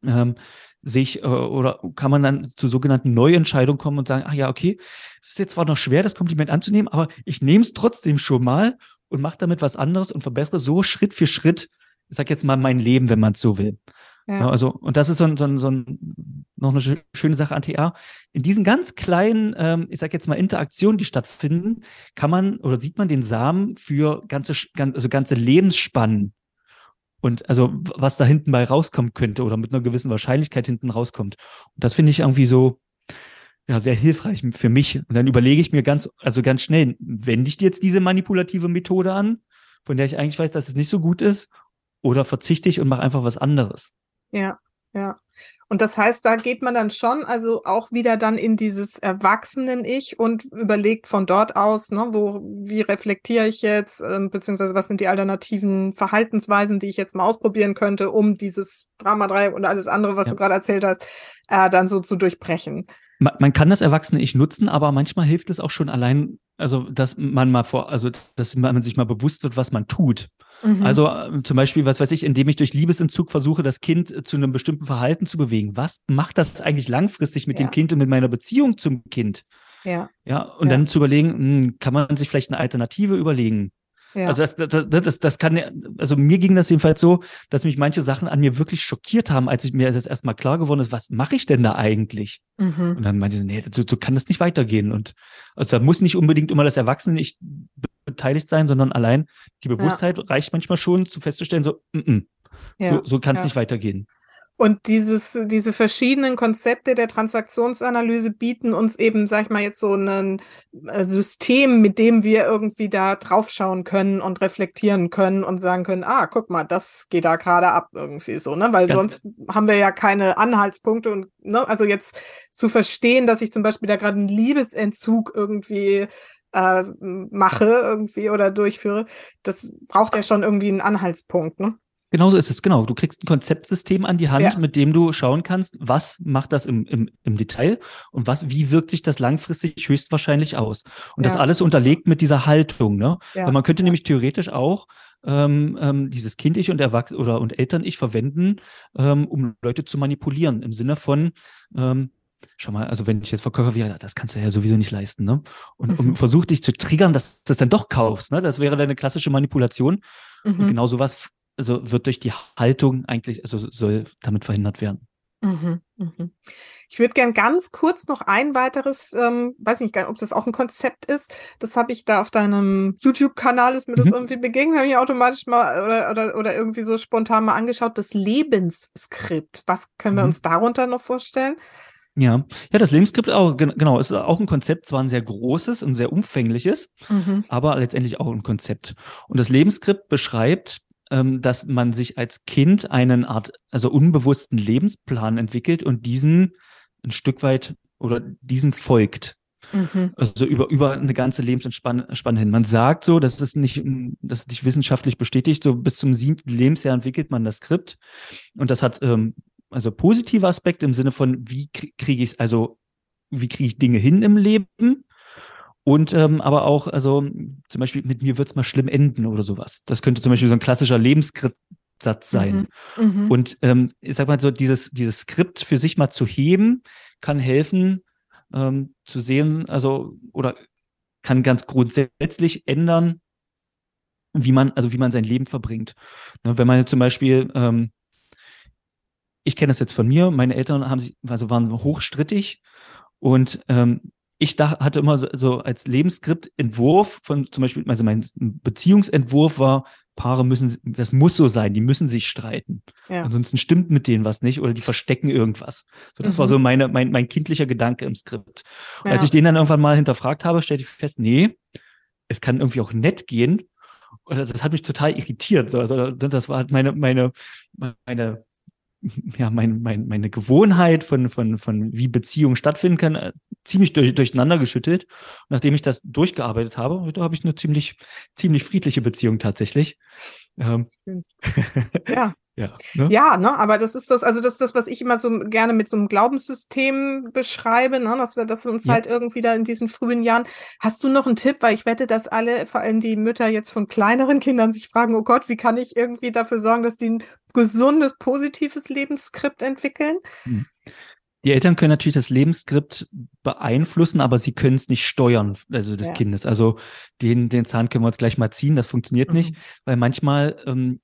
B: ähm, sich äh, oder kann man dann zu sogenannten Neuentscheidungen kommen und sagen, ach ja, okay, es ist jetzt zwar noch schwer, das Kompliment anzunehmen, aber ich nehme es trotzdem schon mal und mache damit was anderes und verbessere so Schritt für Schritt, ich sag jetzt mal, mein Leben, wenn man es so will. Ja. Also, und das ist so, ein, so, ein, so ein, noch eine schöne Sache an TA. In diesen ganz kleinen, ähm, ich sag jetzt mal, Interaktionen, die stattfinden, kann man oder sieht man den Samen für ganze, also ganze Lebensspannen und also was da hinten bei rauskommen könnte oder mit einer gewissen Wahrscheinlichkeit hinten rauskommt. Und das finde ich irgendwie so ja sehr hilfreich für mich. Und dann überlege ich mir ganz also ganz schnell, wende ich jetzt diese manipulative Methode an, von der ich eigentlich weiß, dass es nicht so gut ist, oder verzichte ich und mache einfach was anderes.
A: Ja, ja. Und das heißt, da geht man dann schon, also auch wieder dann in dieses Erwachsenen-Ich und überlegt von dort aus, ne, wo, wie reflektiere ich jetzt, äh, beziehungsweise was sind die alternativen Verhaltensweisen, die ich jetzt mal ausprobieren könnte, um dieses Drama-Dreieck und alles andere, was ja. du gerade erzählt hast, äh, dann so zu durchbrechen.
B: Man, man kann das Erwachsene-Ich nutzen, aber manchmal hilft es auch schon allein, also dass man mal vor, also dass man sich mal bewusst wird, was man tut. Mhm. Also äh, zum Beispiel, was weiß ich, indem ich durch Liebesentzug versuche, das Kind äh, zu einem bestimmten Verhalten zu bewegen. Was macht das eigentlich langfristig mit ja. dem Kind und mit meiner Beziehung zum Kind?
A: Ja.
B: Ja, und ja. dann zu überlegen, mh, hm, kann man sich vielleicht eine Alternative überlegen? Ja. Also das, das, das, das kann, also mir ging das jedenfalls so, dass mich manche Sachen an mir wirklich schockiert haben, als ich mir das erstmal klar geworden ist, was mache ich denn da eigentlich? Mhm. Und dann meinte ich, nee, so, so kann das nicht weitergehen. Und also da muss nicht unbedingt immer das Erwachsene nicht beteiligt sein, sondern allein die Bewusstheit ja. reicht manchmal schon, zu festzustellen, so, mm -mm, ja. so, so kann es nicht weitergehen.
A: Und dieses, diese verschiedenen Konzepte der Transaktionsanalyse bieten uns eben, sag ich mal, jetzt so ein äh, System, mit dem wir irgendwie da draufschauen können und reflektieren können und sagen können, ah, guck mal, das geht da gerade ab irgendwie so, ne? Weil Ganz sonst haben wir ja keine Anhaltspunkte und, ne, also jetzt zu verstehen, dass ich zum Beispiel da gerade einen Liebesentzug irgendwie äh, mache irgendwie oder durchführe, das braucht ja schon irgendwie einen Anhaltspunkt, ne?
B: Genauso ist es, genau. Du kriegst ein Konzeptsystem an die Hand, ja. mit dem du schauen kannst, was macht das im, im, im Detail und was, wie wirkt sich das langfristig höchstwahrscheinlich aus. Und ja. das alles unterlegt mit dieser Haltung, ne? Ja. Weil man könnte nämlich theoretisch auch ähm, ähm, dieses Kind-Ich und Erwachsene oder und Eltern-Ich verwenden, ähm, um Leute zu manipulieren, im Sinne von, ähm, schau mal, also wenn ich jetzt verkaufe, ja, das kannst du ja sowieso nicht leisten, ne? Und mhm. versuch dich zu triggern, dass du das dann doch kaufst, ne? Das wäre deine klassische Manipulation. Mhm. Und genau sowas also wird durch die Haltung eigentlich, also soll damit verhindert werden.
A: Mhm, mhm. Ich würde gern ganz kurz noch ein weiteres, ähm, weiß nicht, ob das auch ein Konzept ist. Das habe ich da auf deinem YouTube-Kanal, ist mir das mhm. irgendwie begegnet, habe ich automatisch mal oder, oder, oder irgendwie so spontan mal angeschaut. Das Lebensskript. Was können wir mhm. uns darunter noch vorstellen?
B: Ja, ja, das Lebensskript auch, genau, ist auch ein Konzept, zwar ein sehr großes und sehr umfängliches, mhm. aber letztendlich auch ein Konzept. Und das Lebensskript beschreibt ähm, dass man sich als Kind einen Art, also unbewussten Lebensplan entwickelt und diesen ein Stück weit oder diesem folgt. Mhm. Also über, über eine ganze Lebensspanne hin. Man sagt so, das ist nicht, das ist nicht wissenschaftlich bestätigt, so bis zum siebten Lebensjahr entwickelt man das Skript. Und das hat ähm, also positive Aspekte im Sinne von, wie kriege ich es, also wie kriege ich Dinge hin im Leben und ähm, aber auch, also zum Beispiel, mit mir wird's mal schlimm enden oder sowas. Das könnte zum Beispiel so ein klassischer Lebensskriptsatz sein. Mhm. Mhm. Und ähm, ich sag mal so, dieses, dieses Skript für sich mal zu heben, kann helfen, ähm, zu sehen, also, oder kann ganz grundsätzlich ändern, wie man, also wie man sein Leben verbringt. Ne, wenn man jetzt zum Beispiel, ähm, ich kenne das jetzt von mir, meine Eltern haben sich, also waren hochstrittig und ähm, ich da, hatte immer so, so als Lebensskript-Entwurf von zum Beispiel, also mein Beziehungsentwurf war, Paare müssen, das muss so sein, die müssen sich streiten. Ja. Ansonsten stimmt mit denen was nicht oder die verstecken irgendwas. So, das mhm. war so meine, mein, mein kindlicher Gedanke im Skript. Und ja. als ich den dann irgendwann mal hinterfragt habe, stellte ich fest, nee, es kann irgendwie auch nett gehen. Und das hat mich total irritiert. Also, das war halt meine, meine, meine ja, mein, mein, meine Gewohnheit von, von, von wie Beziehungen stattfinden kann, äh, ziemlich durch, durcheinander geschüttelt. Und nachdem ich das durchgearbeitet habe, da habe ich eine ziemlich, ziemlich friedliche Beziehung tatsächlich. Ähm.
A: Ja. Ja, ne? ja, ne, aber das ist das, also das ist das, was ich immer so gerne mit so einem Glaubenssystem beschreibe, ne, dass wir das uns ja. halt irgendwie da in diesen frühen Jahren. Hast du noch einen Tipp? Weil ich wette, dass alle, vor allem die Mütter jetzt von kleineren Kindern sich fragen, oh Gott, wie kann ich irgendwie dafür sorgen, dass die ein gesundes, positives Lebensskript entwickeln? Hm.
B: Die Eltern können natürlich das Lebensskript beeinflussen, aber sie können es nicht steuern, also des ja. Kindes. Also den, den Zahn können wir uns gleich mal ziehen, das funktioniert mhm. nicht, weil manchmal ähm,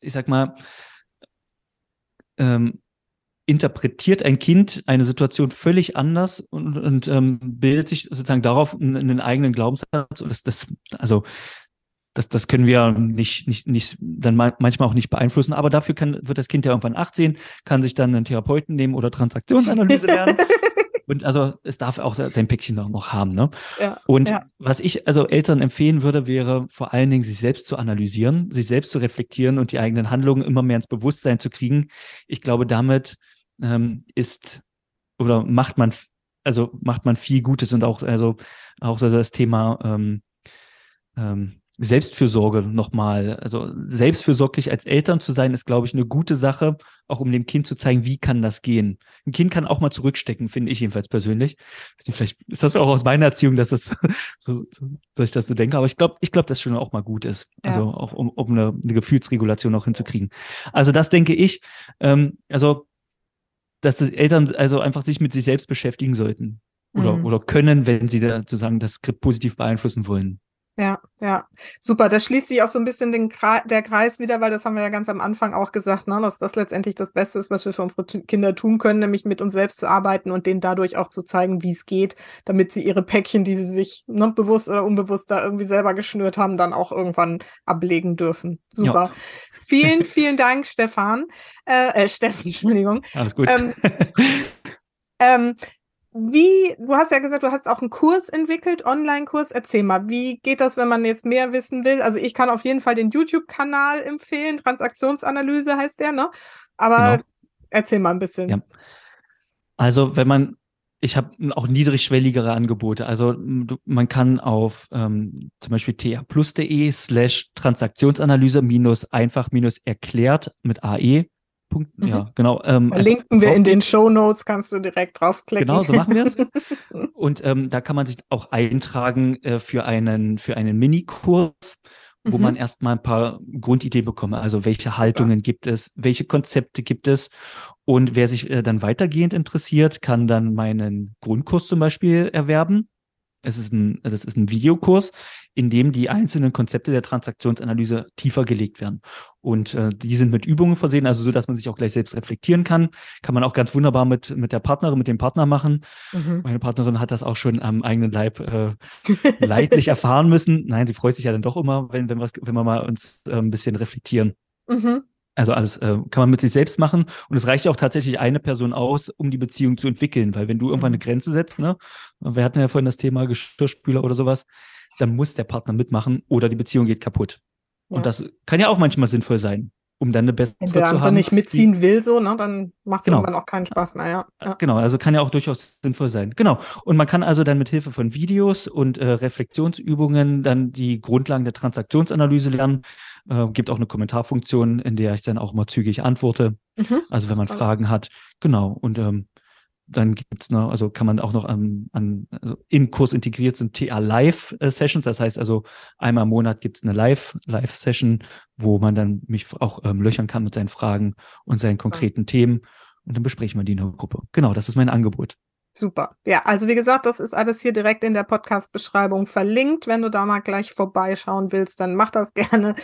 B: ich sag mal, ähm, interpretiert ein Kind eine Situation völlig anders und, und ähm, bildet sich sozusagen darauf einen, eigenen Glaubenssatz. Und das, das, also das, das können wir nicht, nicht, nicht, dann manchmal auch nicht beeinflussen. Aber dafür kann, wird das Kind ja irgendwann 18, kann sich dann einen Therapeuten nehmen oder Transaktionsanalyse lernen. Und also es darf auch sein Päckchen noch, noch haben. Ne? Ja, und ja. was ich also Eltern empfehlen würde, wäre vor allen Dingen, sich selbst zu analysieren, sich selbst zu reflektieren und die eigenen Handlungen immer mehr ins Bewusstsein zu kriegen. Ich glaube, damit ähm, ist oder macht man also macht man viel Gutes und auch also auch so das Thema ähm, ähm, Selbstfürsorge nochmal, also selbstfürsorglich als Eltern zu sein, ist, glaube ich, eine gute Sache, auch um dem Kind zu zeigen, wie kann das gehen. Ein Kind kann auch mal zurückstecken, finde ich jedenfalls persönlich. Vielleicht ist das auch aus meiner Erziehung, dass, das so, dass ich das so denke, aber ich glaube, ich glaube, dass schon auch mal gut ist. Ja. Also auch um, um eine, eine Gefühlsregulation auch hinzukriegen. Also das denke ich, ähm, also dass die Eltern also einfach sich mit sich selbst beschäftigen sollten oder, mhm. oder können, wenn sie da sozusagen das Skript positiv beeinflussen wollen.
A: Ja, ja, super. Da schließt sich auch so ein bisschen den Kreis, der Kreis wieder, weil das haben wir ja ganz am Anfang auch gesagt, ne, dass das letztendlich das Beste ist, was wir für unsere Kinder tun können, nämlich mit uns selbst zu arbeiten und denen dadurch auch zu zeigen, wie es geht, damit sie ihre Päckchen, die sie sich ne, bewusst oder unbewusst da irgendwie selber geschnürt haben, dann auch irgendwann ablegen dürfen. Super. Ja. Vielen, vielen Dank, Stefan. Äh, äh Steffen, Entschuldigung.
B: Alles gut.
A: Ähm, ähm, wie, du hast ja gesagt, du hast auch einen Kurs entwickelt, Online-Kurs. Erzähl mal, wie geht das, wenn man jetzt mehr wissen will? Also ich kann auf jeden Fall den YouTube-Kanal empfehlen, Transaktionsanalyse heißt der, ne? Aber genau. erzähl mal ein bisschen. Ja.
B: Also wenn man, ich habe auch niedrigschwelligere Angebote. Also man kann auf ähm, zum Beispiel taplus.de slash Transaktionsanalyse minus einfach minus erklärt mit AE Punkt, mhm. ja, genau.
A: Ähm, Verlinken wir in den Show Notes, kannst du direkt draufklicken.
B: Genau, so machen wir es. Und ähm, da kann man sich auch eintragen äh, für einen, für einen Minikurs, wo mhm. man erstmal ein paar Grundideen bekommt. Also welche Haltungen ja. gibt es, welche Konzepte gibt es. Und wer sich äh, dann weitergehend interessiert, kann dann meinen Grundkurs zum Beispiel erwerben. Es ist ein, das ist ein Videokurs, in dem die einzelnen Konzepte der Transaktionsanalyse tiefer gelegt werden. Und äh, die sind mit Übungen versehen, also so, dass man sich auch gleich selbst reflektieren kann. Kann man auch ganz wunderbar mit, mit der Partnerin, mit dem Partner machen. Mhm. Meine Partnerin hat das auch schon am eigenen Leib äh, leidlich erfahren müssen. Nein, sie freut sich ja dann doch immer, wenn, wenn, was, wenn wir mal uns äh, ein bisschen reflektieren. Mhm. Also alles äh, kann man mit sich selbst machen und es reicht ja auch tatsächlich eine Person aus, um die Beziehung zu entwickeln, weil wenn du irgendwann eine mhm. Grenze setzt, ne, wir hatten ja vorhin das Thema Geschirrspüler oder sowas, dann muss der Partner mitmachen oder die Beziehung geht kaputt. Ja. Und das kann ja auch manchmal sinnvoll sein um dann eine bessere
A: Wenn der andere nicht mitziehen will, so, ne, dann macht es genau. irgendwann auch keinen Spaß mehr, ja.
B: ja. Genau, also kann ja auch durchaus sinnvoll sein. Genau. Und man kann also dann mit Hilfe von Videos und äh, Reflexionsübungen dann die Grundlagen der Transaktionsanalyse lernen. Äh, gibt auch eine Kommentarfunktion, in der ich dann auch mal zügig antworte. Mhm. Also wenn man Fragen hat. Genau. Und ähm, dann gibt's noch, also kann man auch noch an, an also im Kurs integriert sind TA Live äh, Sessions. Das heißt also einmal im Monat gibt's eine Live Live Session, wo man dann mich auch ähm, löchern kann mit seinen Fragen und seinen konkreten. Themen und dann besprechen wir die in der Gruppe. Genau, das ist mein Angebot.
A: Super. Ja, also wie gesagt, das ist alles hier direkt in der Podcast-Beschreibung verlinkt. Wenn du da mal gleich vorbeischauen willst, dann mach das gerne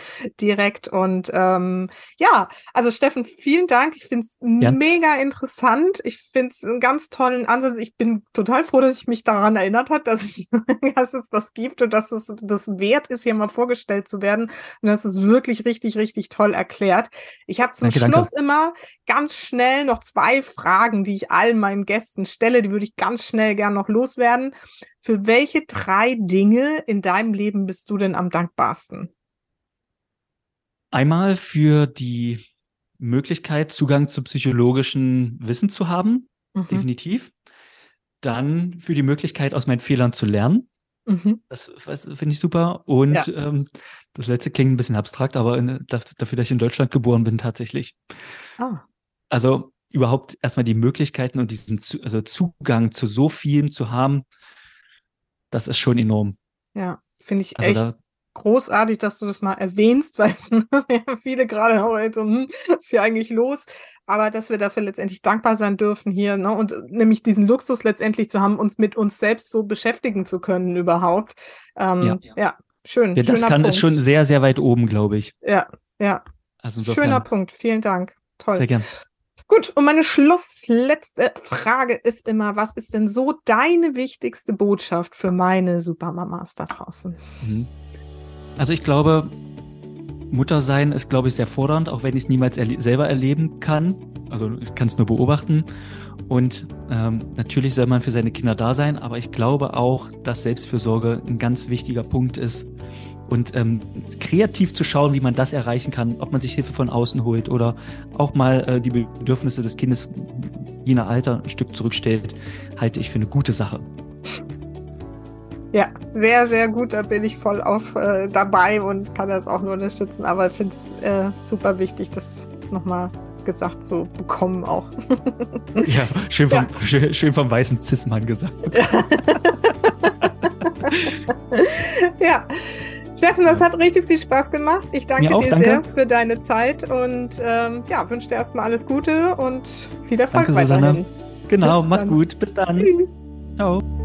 A: direkt. Und ähm, ja, also Steffen, vielen Dank. Ich finde es ja. mega interessant. Ich finde es einen ganz tollen Ansatz. Ich bin total froh, dass ich mich daran erinnert hat, dass es, dass es das gibt und dass es das wert ist, hier mal vorgestellt zu werden. Und das ist wirklich richtig, richtig toll erklärt. Ich habe zum danke, Schluss danke. immer ganz schnell noch zwei Fragen, die ich allen meinen Gästen stelle. Die würde ich ganz schnell gern noch loswerden. Für welche drei Dinge in deinem Leben bist du denn am dankbarsten?
B: Einmal für die Möglichkeit, Zugang zu psychologischen Wissen zu haben, mhm. definitiv. Dann für die Möglichkeit, aus meinen Fehlern zu lernen. Mhm. Das, das finde ich super. Und ja. ähm, das letzte klingt ein bisschen abstrakt, aber in, dafür, dass ich in Deutschland geboren bin, tatsächlich. Ah. Also überhaupt erstmal die Möglichkeiten und diesen also Zugang zu so vielen zu haben, das ist schon enorm.
A: Ja, finde ich also echt großartig, dass du das mal erwähnst, weil es viele gerade heute, hm, was ist hier eigentlich los? Aber dass wir dafür letztendlich dankbar sein dürfen hier, ne? Und nämlich diesen Luxus letztendlich zu haben, uns mit uns selbst so beschäftigen zu können überhaupt. Ähm, ja. ja, schön.
B: Ja, das kann Punkt. ist schon sehr, sehr weit oben, glaube ich.
A: Ja, ja. Also Schöner Punkt. Vielen Dank. Toll.
B: Sehr gern.
A: Gut, und meine schlussletzte Frage ist immer, was ist denn so deine wichtigste Botschaft für meine Supermamas da draußen? Mhm.
B: Also ich glaube, Muttersein ist, glaube ich, sehr fordernd, auch wenn ich es niemals erle selber erleben kann. Also ich kann es nur beobachten. Und ähm, natürlich soll man für seine Kinder da sein, aber ich glaube auch, dass Selbstfürsorge ein ganz wichtiger Punkt ist, und ähm, kreativ zu schauen, wie man das erreichen kann, ob man sich Hilfe von außen holt oder auch mal äh, die Bedürfnisse des Kindes je nach Alter ein Stück zurückstellt, halte ich für eine gute Sache.
A: Ja, sehr, sehr gut. Da bin ich voll auf äh, dabei und kann das auch nur unterstützen. Aber ich finde es äh, super wichtig, das nochmal gesagt zu bekommen auch.
B: ja, schön vom, ja. Schön, schön vom weißen Cis-Mann gesagt.
A: ja. Steffen, das hat richtig viel Spaß gemacht. Ich danke auch, dir danke. sehr für deine Zeit und ähm, ja, wünsche dir erstmal alles Gute und viel Erfolg danke, weiterhin. Susanne.
B: Genau, Bis mach's dann. gut. Bis dann. Tschüss. Ciao.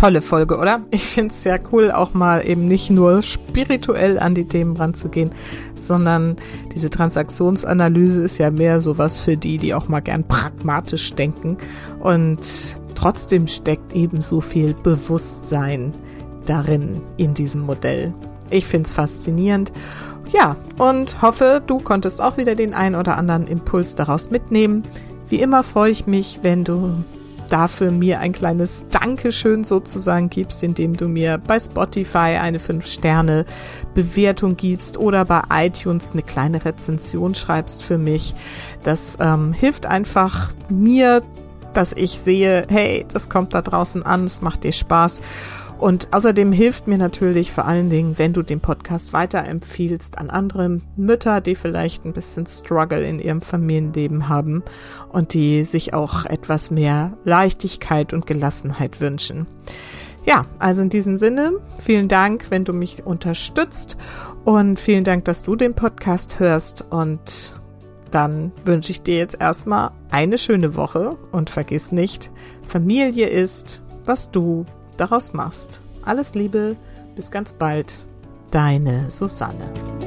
A: Tolle Folge, oder? Ich finde es sehr cool, auch mal eben nicht nur spirituell an die Themen ranzugehen, sondern diese Transaktionsanalyse ist ja mehr sowas für die, die auch mal gern pragmatisch denken. Und trotzdem steckt eben so viel Bewusstsein darin, in diesem Modell. Ich finde es faszinierend. Ja, und hoffe, du konntest auch wieder den ein oder anderen Impuls daraus mitnehmen. Wie immer freue ich mich, wenn du dafür mir ein kleines Dankeschön sozusagen gibst, indem du mir bei Spotify eine 5-Sterne-Bewertung gibst oder bei iTunes eine kleine Rezension schreibst für mich. Das ähm, hilft einfach mir, dass ich sehe, hey, das kommt da draußen an, es macht dir Spaß. Und außerdem hilft mir natürlich vor allen Dingen, wenn du den Podcast weiterempfiehlst an andere Mütter, die vielleicht ein bisschen Struggle in ihrem Familienleben haben und die sich auch etwas mehr Leichtigkeit und Gelassenheit wünschen. Ja, also in diesem Sinne, vielen Dank, wenn du mich unterstützt und vielen Dank, dass du den Podcast hörst und dann wünsche ich dir jetzt erstmal eine schöne Woche und vergiss nicht, Familie ist, was du daraus machst. Alles Liebe, bis ganz bald, deine Susanne.